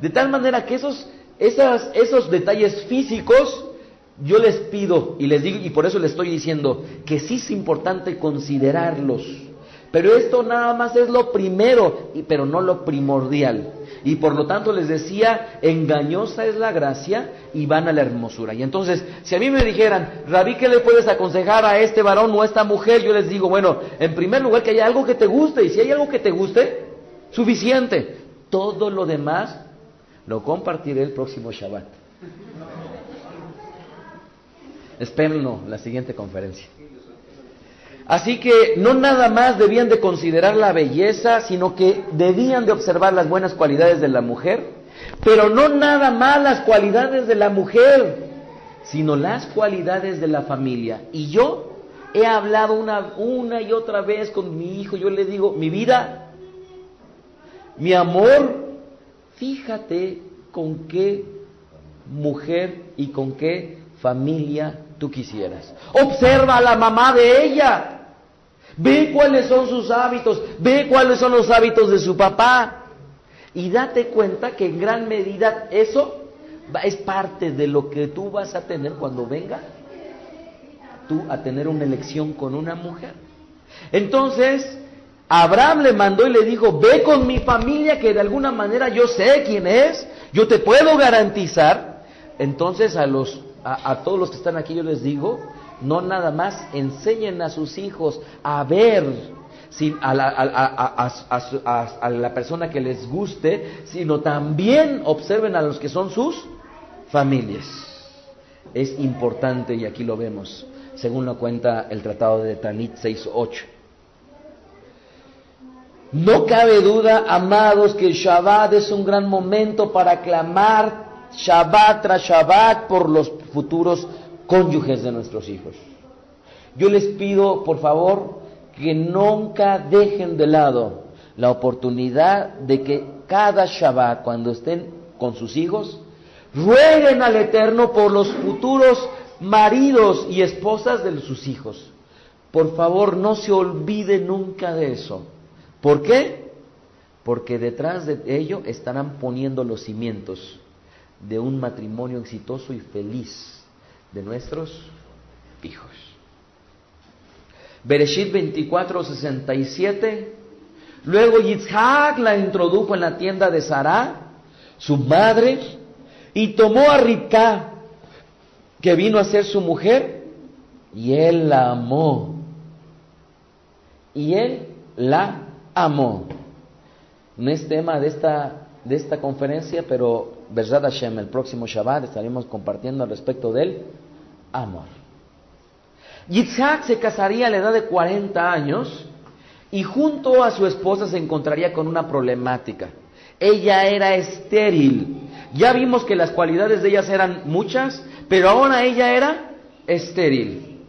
B: De tal manera que esos esos detalles físicos, yo les pido y les digo, y por eso les estoy diciendo que sí es importante considerarlos. Pero esto nada más es lo primero, pero no lo primordial. Y por lo tanto les decía, engañosa es la gracia y van a la hermosura. Y entonces, si a mí me dijeran, Rabí, ¿qué le puedes aconsejar a este varón o a esta mujer? Yo les digo, bueno, en primer lugar que haya algo que te guste. Y si hay algo que te guste, suficiente. Todo lo demás lo compartiré el próximo Shabbat. Espérenlo, la siguiente conferencia. Así que no nada más debían de considerar la belleza, sino que debían de observar las buenas cualidades de la mujer, pero no nada más las cualidades de la mujer, sino las cualidades de la familia. Y yo he hablado una, una y otra vez con mi hijo, yo le digo, mi vida, mi amor, fíjate con qué mujer y con qué familia tú quisieras. Observa a la mamá de ella. Ve cuáles son sus hábitos, ve cuáles son los hábitos de su papá. Y date cuenta que en gran medida eso es parte de lo que tú vas a tener cuando venga tú a tener una elección con una mujer. Entonces, Abraham le mandó y le dijo, ve con mi familia que de alguna manera yo sé quién es, yo te puedo garantizar. Entonces a, los, a, todos los que están aquí yo les digo, no nada más enseñen a sus hijos a ver a, la, persona que les guste, sino también observen a los que son sus familias. Es importante y aquí lo vemos, según lo cuenta el Tratado de Tanit 6.8. No cabe duda, amados, que el Shabbat es un gran momento para clamar Shabbat tras Shabbat por los futuros cónyuges de nuestros hijos. Yo les pido, por favor, que nunca dejen de lado la oportunidad de que cada Shabbat, cuando estén con sus hijos, rueguen al Eterno por los futuros maridos y esposas de sus hijos. Por favor, no se olvide nunca de eso. ¿Por qué? Porque detrás de ello estarán poniendo los cimientos de un matrimonio exitoso y feliz de nuestros hijos. Bereshit 24, 67. Luego Yitzhak la introdujo en la tienda de Sarah, su madre, y tomó a Ribka, que vino a ser su mujer, y él la amó. Y él la amó. No es tema de esta, de esta conferencia, pero Hashem, el próximo Shabbat estaremos compartiendo al respecto del amor. Yitzhak se casaría a la edad de 40 años y junto a su esposa se encontraría con una problemática. Ella era estéril. Ya vimos que las cualidades de ellas eran muchas, pero ahora ella era estéril.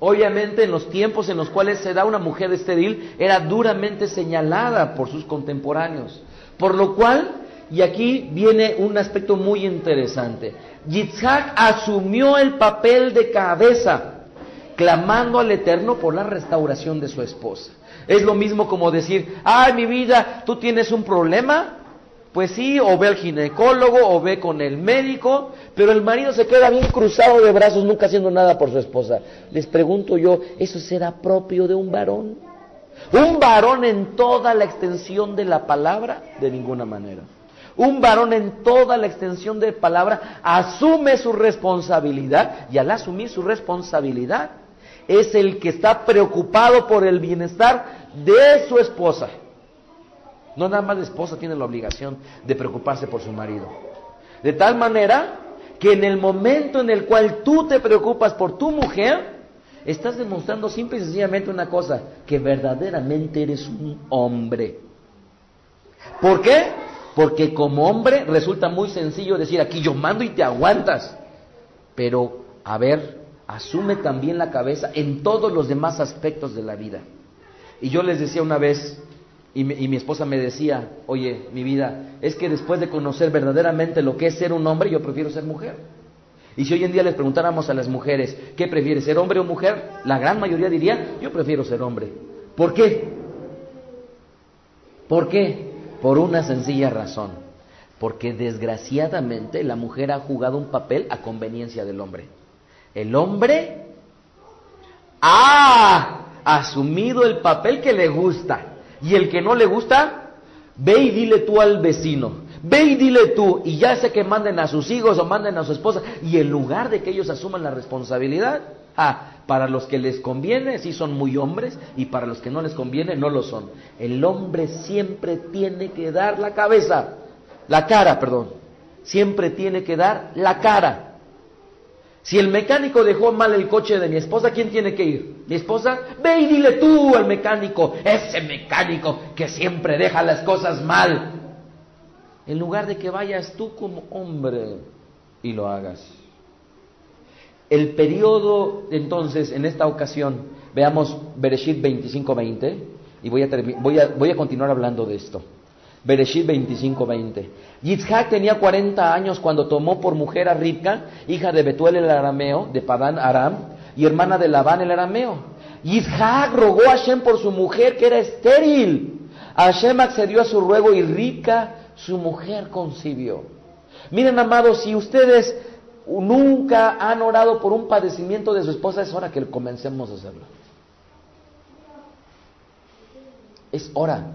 B: Obviamente en los tiempos en los cuales se da una mujer estéril era duramente señalada por sus contemporáneos. Por lo cual, y aquí viene un aspecto muy interesante, Yitzhak asumió el papel de cabeza clamando al Eterno por la restauración de su esposa. Es lo mismo como decir, ay mi vida, tú tienes un problema. Pues sí, o ve al ginecólogo, o ve con el médico, pero el marido se queda bien cruzado de brazos, nunca haciendo nada por su esposa. Les pregunto yo, ¿eso será propio de un varón? Un varón en toda la extensión de la palabra, de ninguna manera. Un varón en toda la extensión de palabra asume su responsabilidad y al asumir su responsabilidad es el que está preocupado por el bienestar de su esposa. No nada más la esposa tiene la obligación de preocuparse por su marido. De tal manera que en el momento en el cual tú te preocupas por tu mujer, estás demostrando simple y sencillamente una cosa, que verdaderamente eres un hombre. ¿Por qué? Porque como hombre resulta muy sencillo decir aquí yo mando y te aguantas. Pero, a ver, asume también la cabeza en todos los demás aspectos de la vida. Y yo les decía una vez, y mi, esposa me decía, oye, mi vida, es que después de conocer verdaderamente lo que es ser un hombre, yo prefiero ser mujer. Y si hoy en día les preguntáramos a las mujeres, ¿qué prefieres, ser hombre o mujer? La gran mayoría diría, yo prefiero ser hombre. ¿Por qué? ¿Por qué? Por una sencilla razón. Porque desgraciadamente la mujer ha jugado un papel a conveniencia del hombre. El hombre ha asumido el papel que le gusta. Y el que no le gusta, ve y dile tú al vecino. Ve y dile tú. Y ya sé que manden a sus hijos o manden a su esposa. Y en lugar de que ellos asuman la responsabilidad, ah, para los que les conviene, sí son muy hombres. Y para los que no les conviene, no lo son. El hombre siempre tiene que dar la cabeza. La cara, perdón. Siempre tiene que dar la cara. Si el mecánico dejó mal el coche de mi esposa, ¿quién tiene que ir? ¿Mi esposa? Ve y dile tú al mecánico, ese mecánico que siempre deja las cosas mal. En lugar de que vayas tú como hombre y lo hagas. El periodo, entonces, en esta ocasión, veamos Bereshit 25-20, y voy a, voy, a, voy a continuar hablando de esto. Bereshit 25:20. Yitzhak tenía 40 años cuando tomó por mujer a Ribka, hija de Betuel el arameo, de Padán Aram, y hermana de Labán el arameo. Yitzhak rogó a Hashem por su mujer que era estéril. Hashem accedió a su ruego y Ribka, su mujer, concibió. Miren, amados, si ustedes nunca han orado por un padecimiento de su esposa, es hora que comencemos a hacerlo. Es hora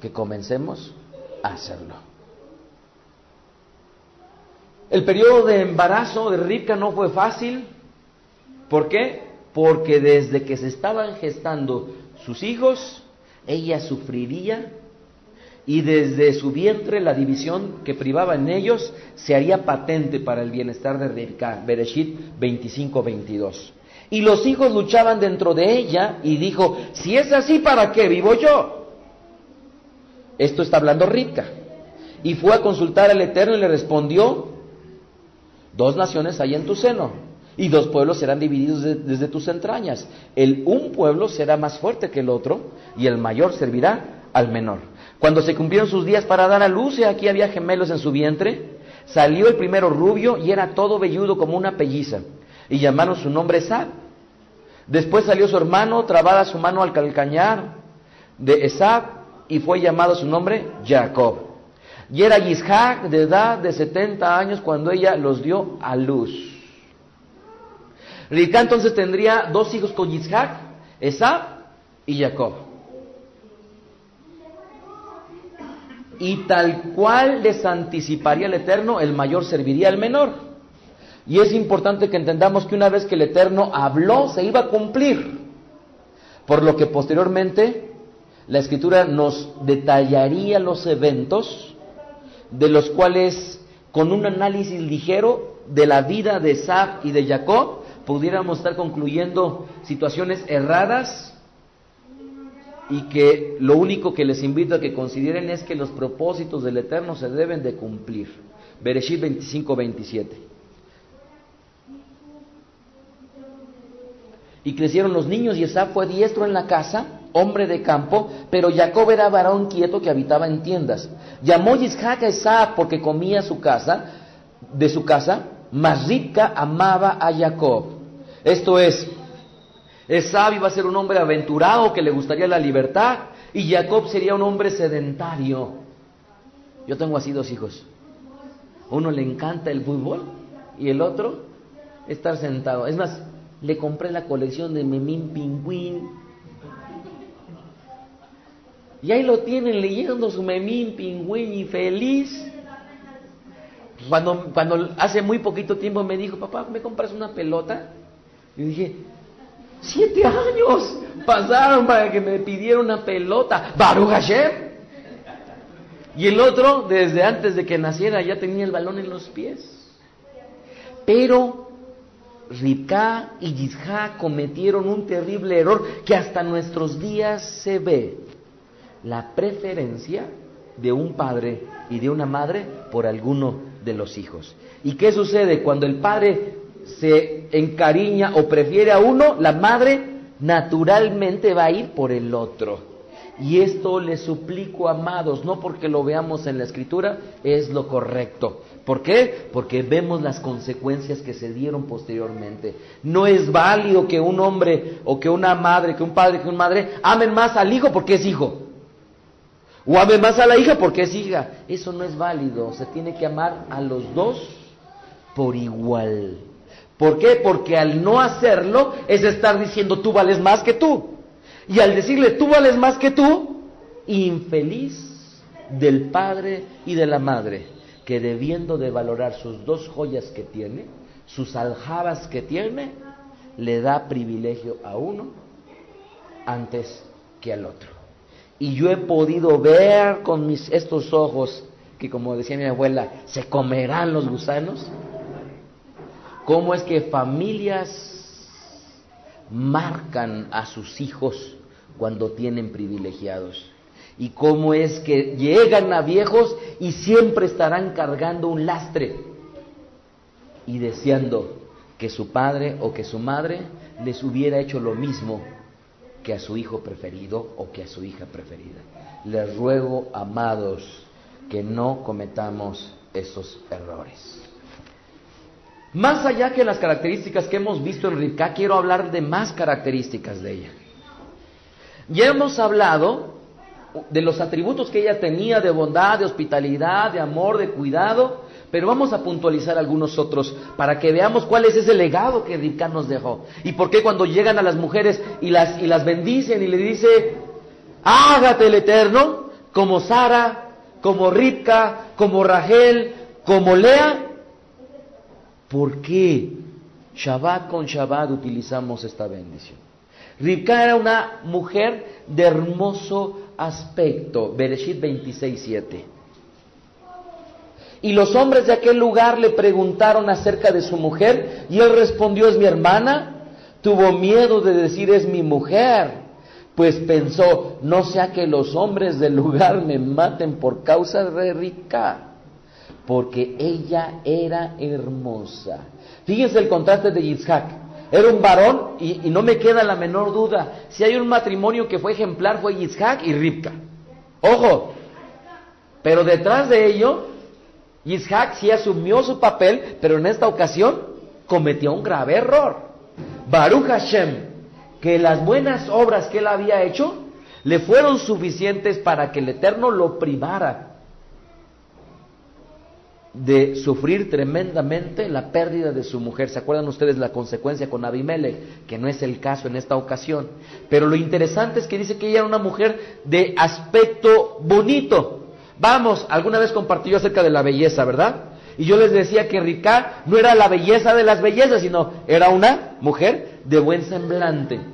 B: que comencemos hacerlo. El periodo de embarazo de Rivka no fue fácil. ¿Por qué? Porque desde que se estaban gestando sus hijos, ella sufriría y desde su vientre la división que privaba en ellos se haría patente para el bienestar de Rivka. Bereshit 25-22. Y los hijos luchaban dentro de ella y dijo, si es así, ¿para qué vivo yo? Esto está hablando Rica. Y fue a consultar al Eterno y le respondió, dos naciones hay en tu seno y dos pueblos serán divididos desde tus entrañas. El un pueblo será más fuerte que el otro y el mayor servirá al menor. Cuando se cumplieron sus días para dar a luz, y aquí había gemelos en su vientre. Salió el primero rubio y era todo velludo como una pelliza. Y llamaron su nombre Esab. Después salió su hermano, trabada su mano al calcañar de Esab, y fue llamado su nombre Jacob. Y era Yishac de edad de 70 años cuando ella los dio a luz. Ricá entonces tendría dos hijos con Yishac, Esab y Jacob. Y tal cual les anticiparía el Eterno, el mayor serviría al menor. Y es importante que entendamos que una vez que el Eterno habló, se iba a cumplir. Por lo que posteriormente la Escritura nos detallaría los eventos de los cuales, con un análisis ligero de la vida de Sab y de Jacob, pudiéramos estar concluyendo situaciones erradas y que lo único que les invito a que consideren es que los propósitos del Eterno se deben de cumplir. Bereshit 25, 27. Y crecieron los niños y Esab fue diestro en la casa, hombre de campo, pero Jacob era varón quieto que habitaba en tiendas. Llamó Yishac a porque comía su casa, de su casa, mas Ribka amaba a Jacob. Esto es, Esab iba a ser un hombre aventurado que le gustaría la libertad y Jacob sería un hombre sedentario. Yo tengo así dos hijos. Uno le encanta el fútbol y el otro estar sentado. Es más, le compré la colección de Memín Pingüín. Y ahí lo tienen leyendo su Memín Pingüín y feliz. Cuando, cuando hace muy poquito tiempo me dijo, papá, ¿me compras una pelota? Y dije, Siete años pasaron para que me pidiera una pelota. Baruch Hashem. Y el otro, desde antes de que naciera, ya tenía el balón en los pies. Pero Ribka y Yisha cometieron un terrible error que hasta nuestros días se ve. La preferencia de un padre y de una madre por alguno de los hijos. ¿Y qué sucede cuando el padre se encariña o prefiere a uno, la madre naturalmente va a ir por el otro. Y esto le suplico, amados, no porque lo veamos en la escritura, es lo correcto. ¿Por qué? Porque vemos las consecuencias que se dieron posteriormente. No es válido que un hombre o que una madre, que un padre, que una madre amen más al hijo porque es hijo. O amen más a la hija porque es hija. Eso no es válido. Se tiene que amar a los dos por igual. ¿Por qué? Porque al no hacerlo es estar diciendo tú vales más que tú. Y al decirle tú vales más que tú, infeliz del padre y de la madre, que debiendo de valorar sus dos joyas que tiene, sus aljabas que tiene, le da privilegio a uno antes que al otro. Y yo he podido ver con mis estos ojos que como decía mi abuela, se comerán los gusanos cómo es que familias marcan a sus hijos cuando tienen privilegiados y cómo es que llegan a viejos y siempre estarán cargando un lastre y deseando que su padre o que su madre les hubiera hecho lo mismo que a su hijo preferido o que a su hija preferida. Les ruego, amados, que no cometamos esos errores. Más allá que las características que hemos visto en Rivka, quiero hablar de más características de ella. Ya hemos hablado de los atributos que ella tenía de bondad, de hospitalidad, de amor, de cuidado, pero vamos a puntualizar algunos otros para que veamos cuál es ese legado que Rivka nos dejó. Y por qué cuando llegan a las mujeres y las, y las bendicen y le dice, hágate el eterno, como Sara, como Rivka, como Rachel, como Lea, ¿Por qué Shabbat con Shabbat utilizamos esta bendición? Ribka era una mujer de hermoso aspecto. Bereshit 26.7. Y los hombres de aquel lugar le preguntaron acerca de su mujer y él respondió, es mi hermana. Tuvo miedo de decir, es mi mujer. Pues pensó, no sea que los hombres del lugar me maten por causa de Ribka porque ella era hermosa. Fíjense el contraste de Yitzhak. Era un varón y, no me queda la menor duda. Si hay un matrimonio que fue ejemplar fue Yitzhak y Ribka. Ojo, pero detrás de ello Isaac sí asumió su papel, pero en esta ocasión cometió un grave error. Baruch Hashem, que las buenas obras que él había hecho le fueron suficientes para que el Eterno lo privara de sufrir tremendamente la pérdida de su mujer. ¿Se acuerdan ustedes la consecuencia con Abimelech? Que no es el caso en esta ocasión. Pero lo interesante es que dice que ella era una mujer de aspecto bonito. Vamos, alguna vez compartí yo acerca de la belleza, ¿verdad? Y yo les decía que Ricá no era la belleza de las bellezas, sino era una mujer de buen semblante.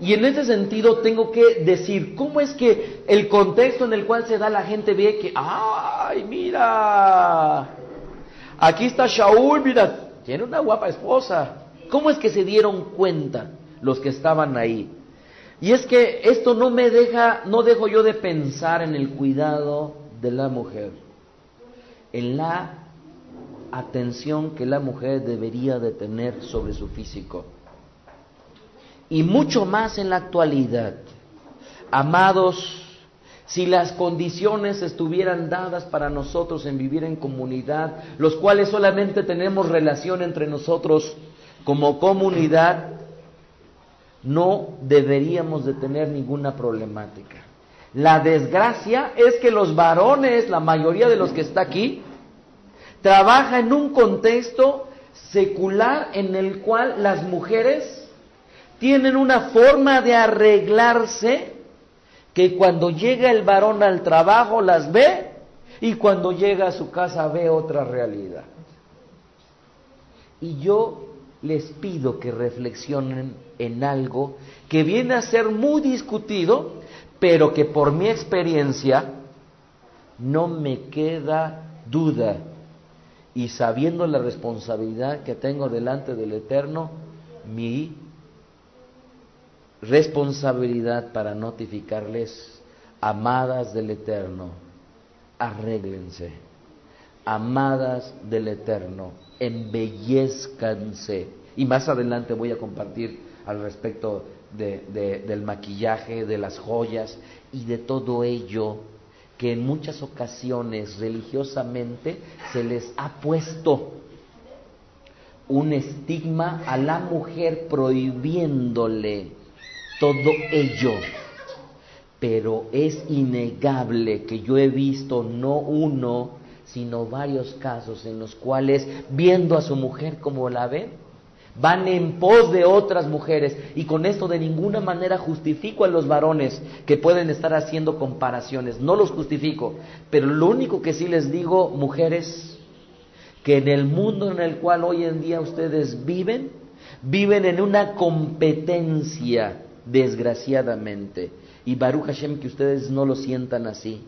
B: Y en ese sentido tengo que decir, ¿cómo es que el contexto en el cual se da la gente ve que, ay, mira, aquí está Shaul, mira, tiene una guapa esposa. ¿Cómo es que se dieron cuenta los que estaban ahí? Y es que esto no me deja, no dejo yo de pensar en el cuidado de la mujer, en la atención que la mujer debería de tener sobre su físico. Y mucho más en la actualidad. Amados, si las condiciones estuvieran dadas para nosotros en vivir en comunidad, los cuales solamente tenemos relación entre nosotros como comunidad, no deberíamos de tener ninguna problemática. La desgracia es que los varones, la mayoría de los que está aquí, trabaja en un contexto secular en el cual las mujeres tienen una forma de arreglarse que cuando llega el varón al trabajo las ve y cuando llega a su casa ve otra realidad. Y yo les pido que reflexionen en algo que viene a ser muy discutido, pero que por mi experiencia no me queda duda. Y sabiendo la responsabilidad que tengo delante del Eterno, mi responsabilidad para notificarles, amadas del Eterno, arréglense, amadas del Eterno, embellezcanse. Y más adelante voy a compartir al respecto del maquillaje, de las joyas y de todo ello que en muchas ocasiones religiosamente se les ha puesto un estigma a la mujer prohibiéndole todo ello. Pero es innegable que yo he visto no uno, sino varios casos en los cuales, viendo a su mujer como la ven, van en pos de otras mujeres y con esto de ninguna manera justifico a los varones que pueden estar haciendo comparaciones, no los justifico, pero lo único que sí les digo, mujeres, que en el mundo en el cual hoy en día ustedes viven, viven en una competencia, desgraciadamente, y Baruch Hashem que ustedes no lo sientan así.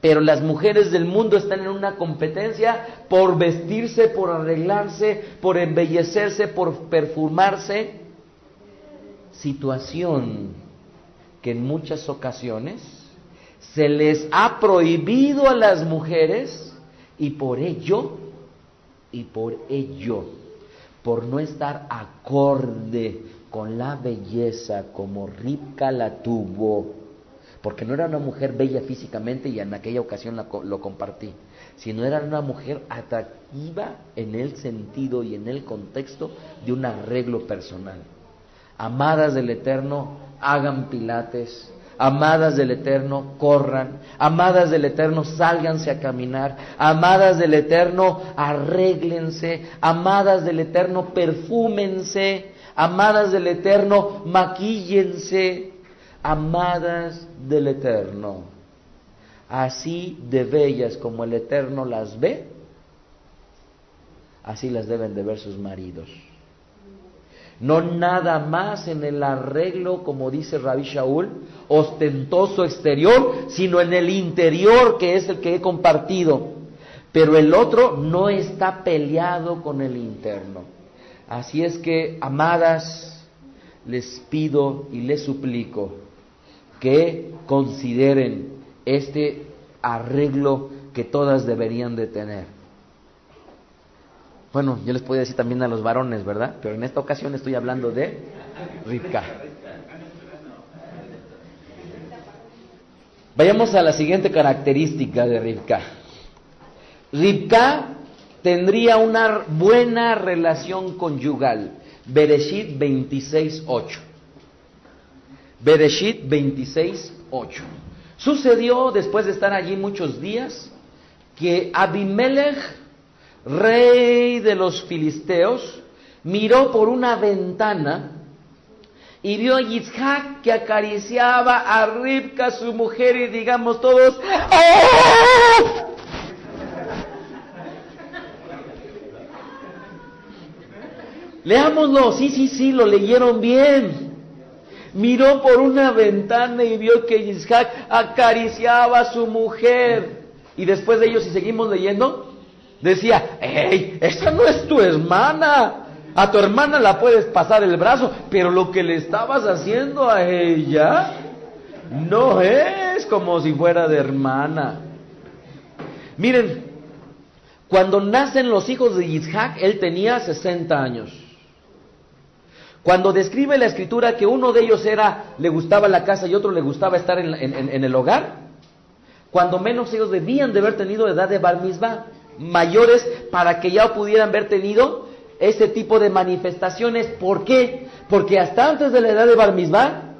B: Pero las mujeres del mundo están en una competencia por vestirse, por arreglarse, por embellecerse, por perfumarse. Situación que en muchas ocasiones se les ha prohibido a las mujeres y por ello, y por ello, por no estar acorde con la belleza como Ripka la tuvo, porque no era una mujer bella físicamente y en aquella ocasión lo compartí, sino era una mujer atractiva en el sentido y en el contexto de un arreglo personal. Amadas del Eterno, hagan pilates, amadas del Eterno, corran, amadas del Eterno, sálganse a caminar, amadas del Eterno, arréglense, amadas del Eterno, perfúmense, amadas del Eterno, maquíllense, amadas del Eterno. Así de bellas como el Eterno las ve, así las deben de ver sus maridos. No nada más en el arreglo, como dice Rabbi Shaul, ostentoso exterior, sino en el interior, que es el que he compartido. Pero el otro no está peleado con el interno. Así es que, amadas, les pido y les suplico que consideren este arreglo que todas deberían de tener. Bueno, yo les podría decir también a los varones, ¿verdad? Pero en esta ocasión estoy hablando de Rivka. Vayamos a la siguiente característica de Rivka. Ribka tendría una buena relación conyugal. Bereshit 26.8. Bereshit 26.8. Sucedió después de estar allí muchos días que Abimelech, rey de los filisteos, miró por una ventana y vio a Yitzhak que acariciaba a Ribka, su mujer, y digamos todos, ¡Oh! Leámoslo, sí, sí, sí, lo leyeron bien. Miró por una ventana y vio que Yitzhak acariciaba a su mujer. Y después de ello, si seguimos leyendo, decía, ¡Ey! Esa no es tu hermana. A tu hermana la puedes pasar el brazo, pero lo que le estabas haciendo a ella no es como si fuera de hermana. Miren, cuando nacen los hijos de Yitzhak, él tenía 60 años. Cuando describe la escritura que uno de ellos era, le gustaba la casa y otro le gustaba estar en, el hogar, cuando menos ellos debían de haber tenido edad de bar mitzvah, mayores para que ya pudieran haber tenido ese tipo de manifestaciones. ¿Por qué? Porque hasta antes de la edad de bar mitzvah,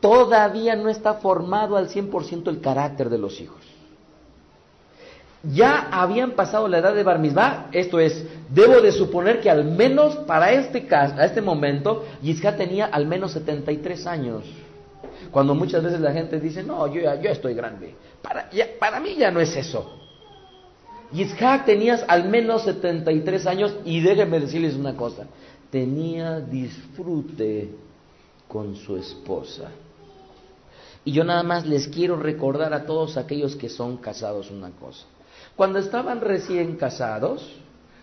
B: todavía no está formado al 100% el carácter de los hijos ya habían pasado la edad de bar mitzvah, esto es, debo de suponer que al menos para este caso, a este momento, Yitzhak tenía al menos 73 años. Cuando muchas veces la gente dice, no, yo, yo estoy grande. Para, mí ya no es eso. Yitzhak tenía al menos 73 años y déjenme decirles una cosa, tenía disfrute con su esposa. Y yo nada más les quiero recordar a todos aquellos que son casados una cosa. Cuando estaban recién casados,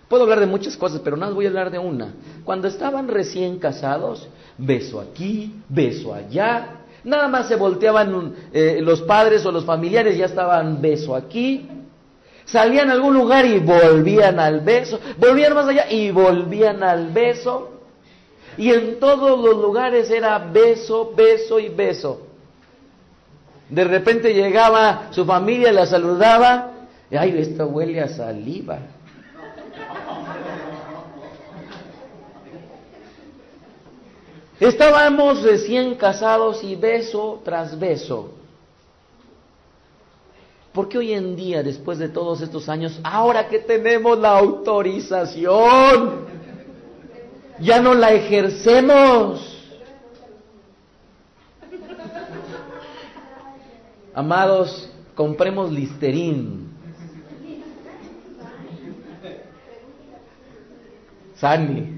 B: puedo hablar de muchas cosas, pero nada voy a hablar de una. Cuando estaban recién casados, beso aquí, beso allá. Nada más se volteaban eh, los padres o los familiares, ya estaban beso aquí. Salían a algún lugar y volvían al beso. Volvían más allá y volvían al beso. Y en todos los lugares era beso, beso y beso. De repente llegaba su familia, la saludaba Ay, esto huele a saliva. Estábamos recién casados y beso tras beso. ¿Por qué hoy en día, después de todos estos años, ahora que tenemos la autorización, ya no la ejercemos? Amados, compremos listerín Sani.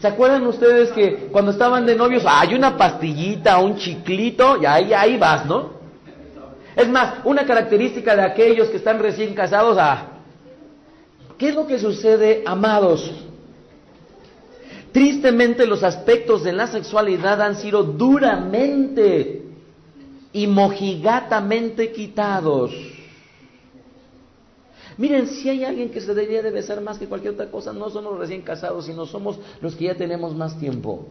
B: ¿Se acuerdan ustedes que cuando estaban de novios hay una pastillita, un chiclito y ahí, ahí vas, ¿no? Es más, una característica de aquellos que están recién casados, ah, ¿qué es lo que sucede, amados? Tristemente los aspectos de la sexualidad han sido duramente y mojigatamente quitados. Miren, si hay alguien que se debería de besar más que cualquier otra cosa, no somos los recién casados, sino somos los que ya tenemos más tiempo.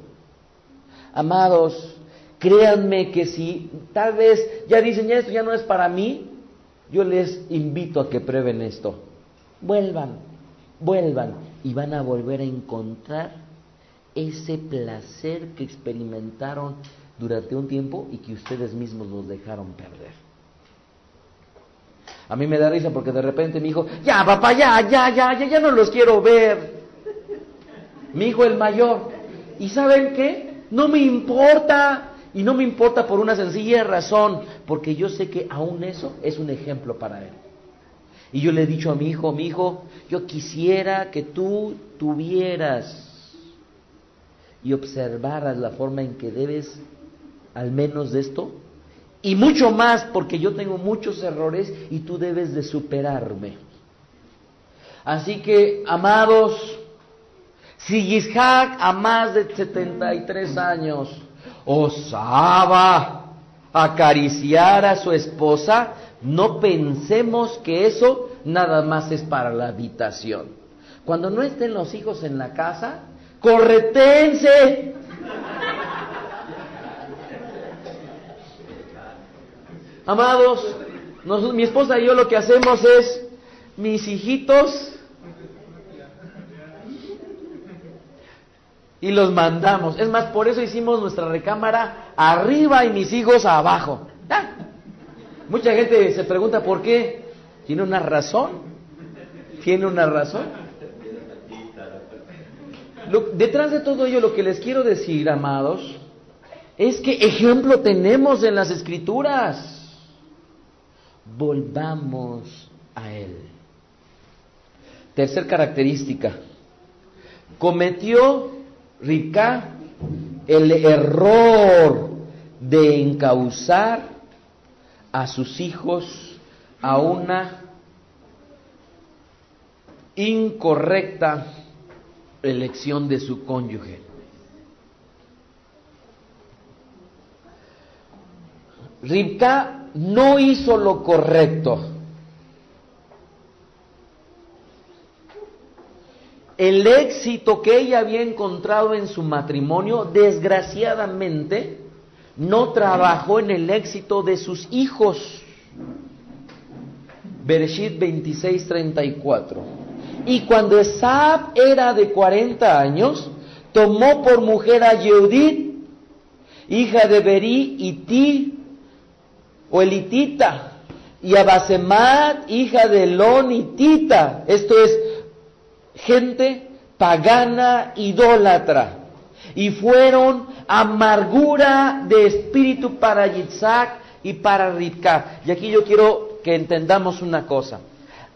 B: Amados, créanme que si tal vez ya dicen, ya esto ya no es para mí, yo les invito a que prueben esto. Vuelvan, vuelvan y van a volver a encontrar ese placer que experimentaron durante un tiempo y que ustedes mismos los dejaron perder. A mí me da risa porque de repente mi hijo, ya papá, ya, ya, ya, ya, ya no los quiero ver. Mi hijo el mayor. ¿Y saben qué? No me importa. Y no me importa por una sencilla razón, porque yo sé que aún eso es un ejemplo para él. Y yo le he dicho a mi hijo, mi hijo, yo quisiera que tú tuvieras y observaras la forma en que debes, al menos de esto, y mucho más porque yo tengo muchos errores y tú debes de superarme. Así que, amados, si Yitzhak a más de 73 años osaba acariciar a su esposa, no pensemos que eso nada más es para la habitación. Cuando no estén los hijos en la casa, corretense Amados, mi esposa y yo lo que hacemos es, mis hijitos, y los mandamos. Es más, por eso hicimos nuestra recámara arriba y mis hijos abajo. Mucha gente se pregunta por qué. ¿Tiene una razón? ¿Tiene una razón? detrás de todo ello, lo que les quiero decir, amados, es que ejemplo tenemos en las escrituras. Volvamos a Él. Tercer característica. Cometió Rica el error de encauzar a sus hijos a una incorrecta elección de su cónyuge. Ribka no hizo lo correcto. El éxito que ella había encontrado en su matrimonio, desgraciadamente, no trabajó en el éxito de sus hijos. Bereshit 26:34. Y cuando Esab era de 40 años, tomó por mujer a Yehudit, hija de Beri y Ti, o Elitita, y a Basemat, hija de Lonitita. Esto es gente pagana, idólatra. Y fueron amargura de espíritu para Yitzhak y para Rivka. Y aquí yo quiero que entendamos una cosa.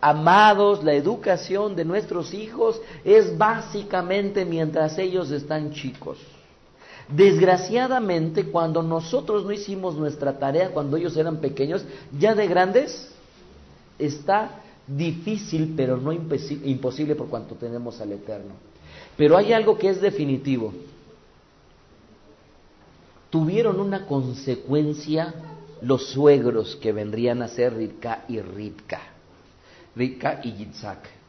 B: Amados, la educación de nuestros hijos es básicamente mientras ellos están chicos. Desgraciadamente, cuando nosotros no hicimos nuestra tarea cuando ellos eran pequeños, ya de grandes, está difícil, pero no imposible por cuanto tenemos al Eterno. Pero hay algo que es definitivo. Tuvieron una consecuencia los suegros que vendrían a ser Rivka y Rivka, Rivka y Yitzhak.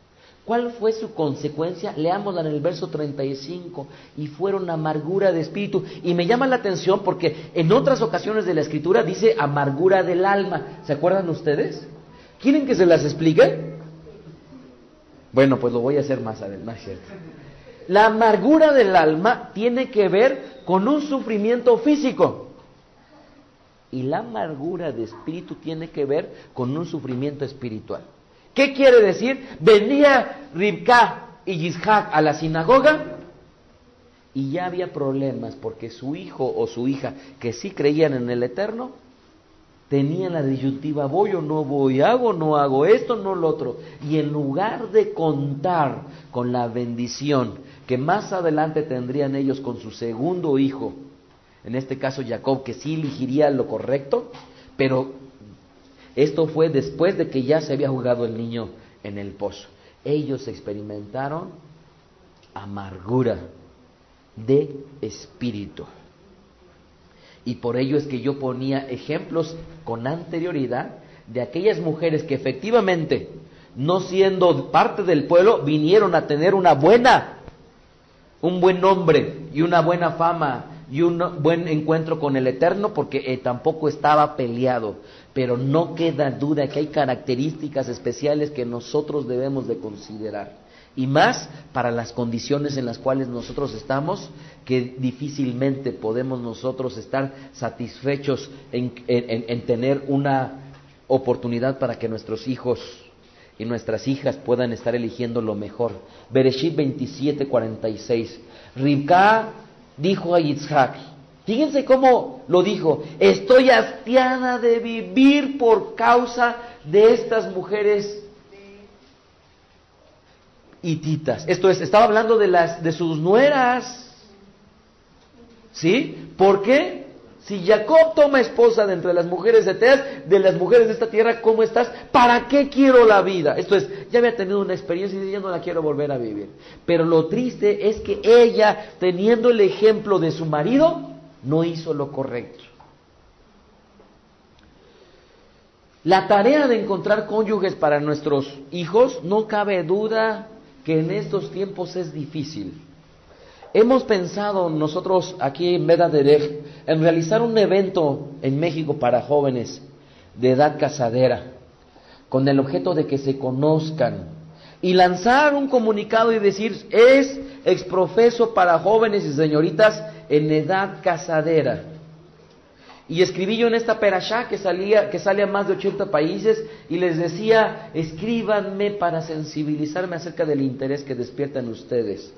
B: ¿Cuál fue su consecuencia? Leámosla en el verso 35. Y fueron amargura de espíritu. Y me llama la atención porque en otras ocasiones de la escritura dice amargura del alma. ¿Se acuerdan ustedes? ¿Quieren que se las explique? Bueno, pues lo voy a hacer más adelante. La amargura del alma tiene que ver con un sufrimiento físico. Y la amargura de espíritu tiene que ver con un sufrimiento espiritual. ¿Qué quiere decir? Venía Ribka y Yishak a la sinagoga y ya había problemas porque su hijo o su hija que sí creían en el Eterno tenían la disyuntiva voy o no voy, hago no hago esto, no lo otro. Y en lugar de contar con la bendición que más adelante tendrían ellos con su segundo hijo, en este caso Jacob, que sí elegiría lo correcto, pero esto fue después de que ya se había jugado el niño en el pozo. Ellos experimentaron amargura de espíritu. Y por ello es que yo ponía ejemplos con anterioridad de aquellas mujeres que efectivamente, no siendo parte del pueblo, vinieron a tener una buena, un buen nombre y una buena fama y un buen encuentro con el Eterno porque eh, tampoco estaba peleado. Pero no queda duda que hay características especiales que nosotros debemos de considerar. Y más para las condiciones en las cuales nosotros estamos, que difícilmente podemos nosotros estar satisfechos en, en tener una oportunidad para que nuestros hijos y nuestras hijas puedan estar eligiendo lo mejor. Bereshit 27, 46. Ribka dijo a Yitzhak, fíjense cómo lo dijo, estoy hastiada de vivir por causa de estas mujeres hititas. Esto es, estaba hablando de las de sus nueras. ¿Sí? ¿Por qué? Si Jacob toma esposa de entre las mujeres de Teas, de las mujeres de esta tierra, ¿cómo estás? ¿Para qué quiero la vida? Esto es, ya había tenido una experiencia y ya no la quiero volver a vivir. Pero lo triste es que ella, teniendo el ejemplo de su marido, no hizo lo correcto. La tarea de encontrar cónyuges para nuestros hijos, no cabe duda que en estos tiempos es difícil. Hemos pensado nosotros aquí en Derech en realizar un evento en México para jóvenes de edad casadera, con el objeto de que se conozcan y lanzar un comunicado y decir es exprofeso para jóvenes y señoritas en edad casadera. Y escribí yo en esta perashá que salía, que sale a más de 80 países y les decía, escríbanme para sensibilizarme acerca del interés que despiertan ustedes.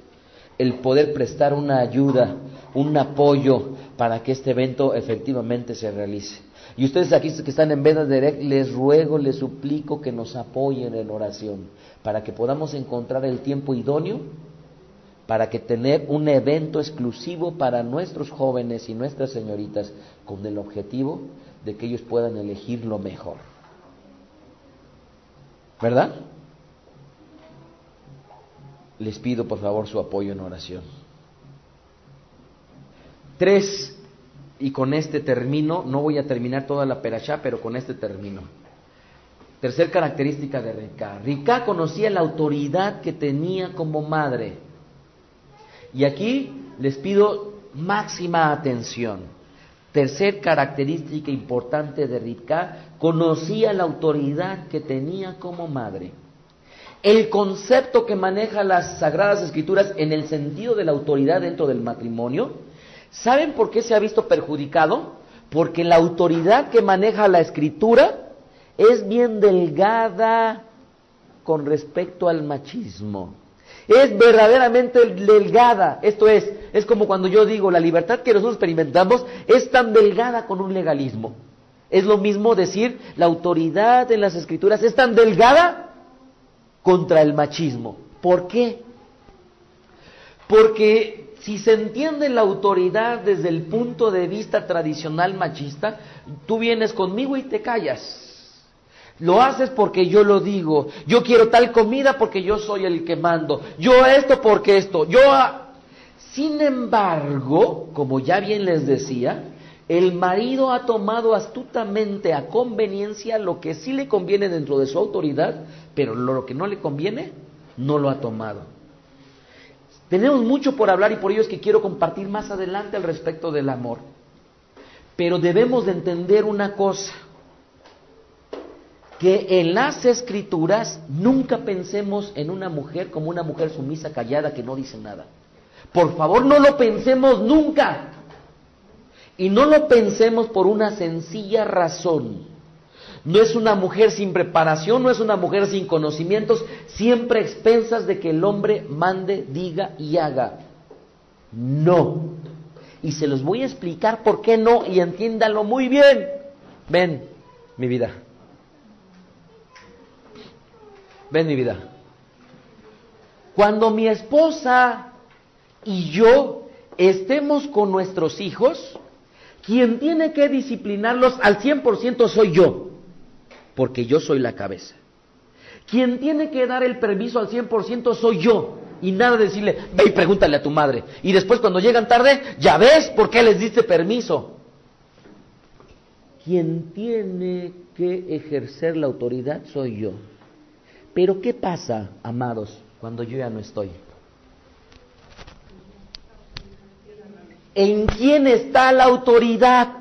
B: El poder prestar una ayuda, un apoyo para que este evento efectivamente se realice. Y ustedes aquí que están en Veda Direct, les ruego, les suplico que nos apoyen en oración para que podamos encontrar el tiempo idóneo para que tener un evento exclusivo para nuestros jóvenes y nuestras señoritas con el objetivo de que ellos puedan elegir lo mejor. ¿Verdad? Les pido por favor su apoyo en oración. Tres, y con este termino, no voy a terminar toda la perashá, pero con este termino. Tercer característica de Rika. Rika conocía la autoridad que tenía como madre. Y aquí les pido máxima atención. Tercer característica importante de Rivka, conocía la autoridad que tenía como madre. El concepto que maneja las Sagradas Escrituras en el sentido de la autoridad dentro del matrimonio, ¿saben por qué se ha visto perjudicado? Porque la autoridad que maneja la Escritura es bien delgada con respecto al machismo es verdaderamente delgada. Esto es, es como cuando yo digo, la libertad que nosotros experimentamos es tan delgada con un legalismo. Es lo mismo decir, la autoridad en las escrituras es tan delgada contra el machismo. ¿Por qué? Porque si se entiende la autoridad desde el punto de vista tradicional machista, tú vienes conmigo y te callas. Lo haces porque yo lo digo. Yo quiero tal comida porque yo soy el que mando. Yo esto porque esto. Yo. Sin embargo, como ya bien les decía, el marido ha tomado astutamente a conveniencia lo que sí le conviene dentro de su autoridad, pero lo que no le conviene, no lo ha tomado. Tenemos mucho por hablar y por ello es que quiero compartir más adelante al respecto del amor. Pero debemos de entender una cosa que en las escrituras nunca pensemos en una mujer como una mujer sumisa, callada, que no dice nada. Por favor, no lo pensemos nunca. Y no lo pensemos por una sencilla razón. No es una mujer sin preparación, no es una mujer sin conocimientos, siempre expensas de que el hombre mande, diga y haga. No. Y se los voy a explicar por qué no y entiéndalo muy bien. Ven, mi vida. Ven mi vida. Cuando mi esposa y yo estemos con nuestros hijos, quien tiene que disciplinarlos al 100% soy yo, porque yo soy la cabeza. Quien tiene que dar el permiso al 100% soy yo. Y nada de decirle, ve y pregúntale a tu madre. Y después cuando llegan tarde, ya ves por qué les diste permiso. Quien tiene que ejercer la autoridad soy yo. Pero ¿qué pasa, amados, cuando yo ya no estoy? ¿En quién está la autoridad?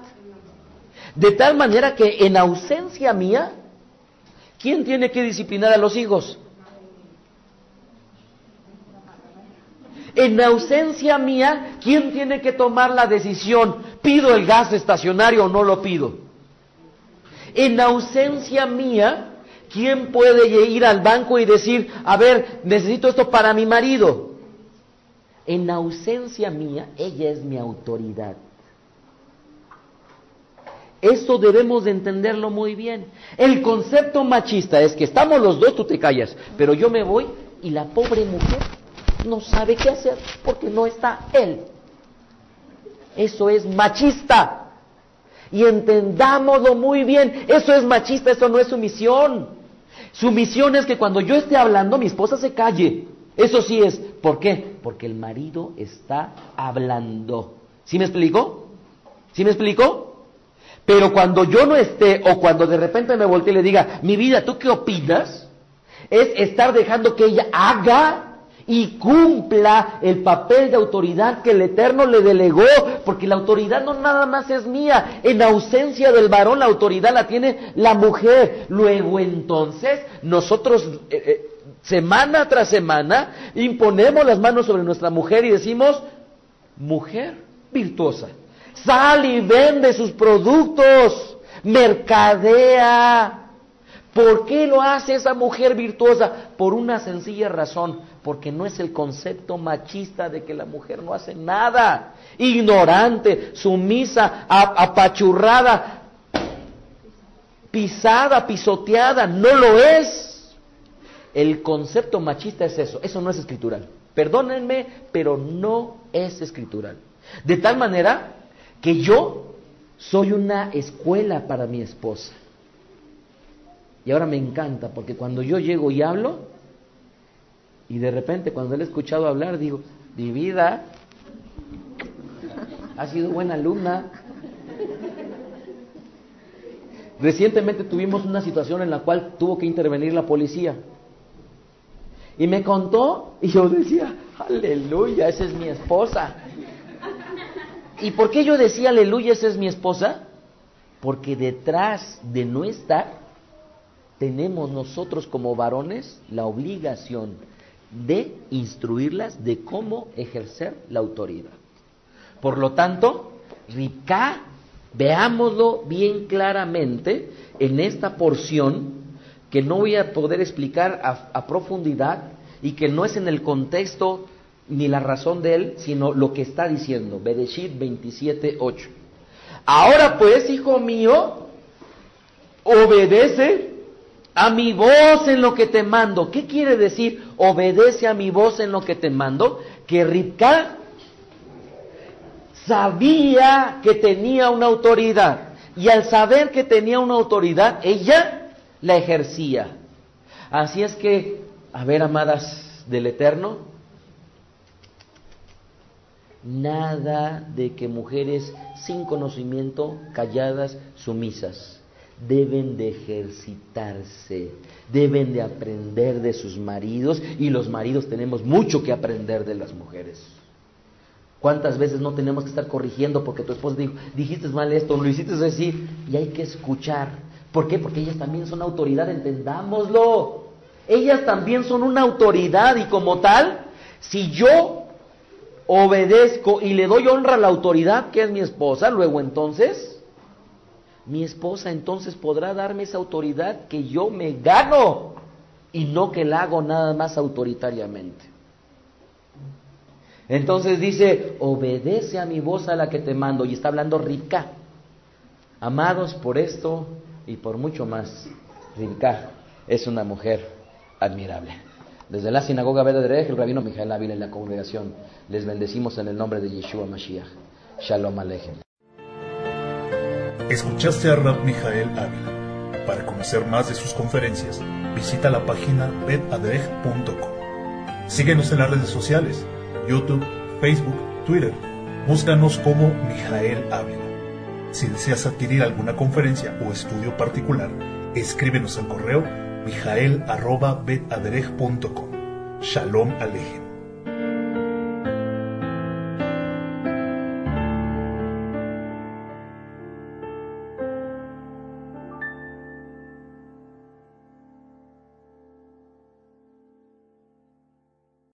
B: De tal manera que en ausencia mía, ¿quién tiene que disciplinar a los hijos? En ausencia mía, ¿quién tiene que tomar la decisión? ¿Pido el gas estacionario o no lo pido? En ausencia mía, ¿Quién puede ir al banco y decir, a ver, necesito esto para mi marido? En ausencia mía, ella es mi autoridad. Esto debemos de entenderlo muy bien. El concepto machista es que estamos los dos, tú te callas, pero yo me voy y la pobre mujer no sabe qué hacer porque no está él. Eso es machista. Y entendámoslo muy bien. Eso es machista, eso no es sumisión. Su misión es que cuando yo esté hablando, mi esposa se calle. Eso sí es. ¿Por qué? Porque el marido está hablando. ¿Sí me explico? ¿Sí me explico? Pero cuando yo no esté o cuando de repente me voltee y le diga, mi vida, ¿tú qué opinas? Es estar dejando que ella haga y cumpla el papel de autoridad que el Eterno le delegó, porque la autoridad no nada más es mía, en ausencia del varón la autoridad la tiene la mujer. Luego entonces nosotros eh, eh, semana tras semana imponemos las manos sobre nuestra mujer y decimos, mujer virtuosa, sal y vende sus productos, mercadea. ¿Por qué lo hace esa mujer virtuosa? Por una sencilla razón, porque no es el concepto machista de que la mujer no hace nada, ignorante, sumisa, apachurrada, pisada, pisoteada, no lo es. El concepto machista es eso, eso no es escritural. Perdónenme, pero no es escritural. De tal manera que yo soy una escuela para mi esposa. Y ahora me encanta, porque cuando yo llego y hablo, y de repente cuando le he escuchado hablar, digo, mi vida ha sido buena alumna. Recientemente tuvimos una situación en la cual tuvo que intervenir la policía. Y me contó y yo decía, aleluya, esa es mi esposa. ¿Y por qué yo decía, aleluya, esa es mi esposa? Porque detrás de no estar, tenemos nosotros como varones la obligación de instruirlas de cómo ejercer la autoridad. Por lo tanto, Ribka, veámoslo bien claramente en esta porción que no voy a poder explicar a, profundidad y que no es en el contexto ni la razón de él, sino lo que está diciendo. Bereshit 27, 8. Ahora pues, hijo mío, obedece a mi voz en lo que te mando. ¿Qué quiere decir obedece a mi voz en lo que te mando? Que Ribka sabía que tenía una autoridad y al saber que tenía una autoridad, ella la ejercía. Así es que, a ver, amadas del Eterno, nada de que mujeres sin conocimiento, calladas, sumisas deben de ejercitarse, deben de aprender de sus maridos y los maridos tenemos mucho que aprender de las mujeres. ¿Cuántas veces no tenemos que estar corrigiendo porque tu esposa dijo, dijiste mal esto, lo hiciste así? Y hay que escuchar. ¿Por qué? Porque ellas también son autoridad, entendámoslo. Ellas también son una autoridad y como tal, si yo obedezco y le doy honra a la autoridad que es mi esposa, luego entonces mi esposa entonces podrá darme esa autoridad que yo me gano y no que la hago nada más autoritariamente. Entonces dice, obedece a mi voz a la que te mando. Y está hablando Rivka. Amados por esto y por mucho más, Rivka es una mujer admirable. Desde la sinagoga Derej, el rabino Mijael Ávila en la congregación, les bendecimos en el nombre de Yeshua Mashiach. Shalom Aleichem.
A: Escuchaste a Rab Mijael Ávila. Para conocer más de sus conferencias, visita la página betadrej.com. Síguenos en las redes sociales, YouTube, Facebook, Twitter. Búscanos como Mijael Ávila. Si deseas adquirir alguna conferencia o estudio particular, escríbenos al correo mijael.betadrej.com. Shalom Alejem.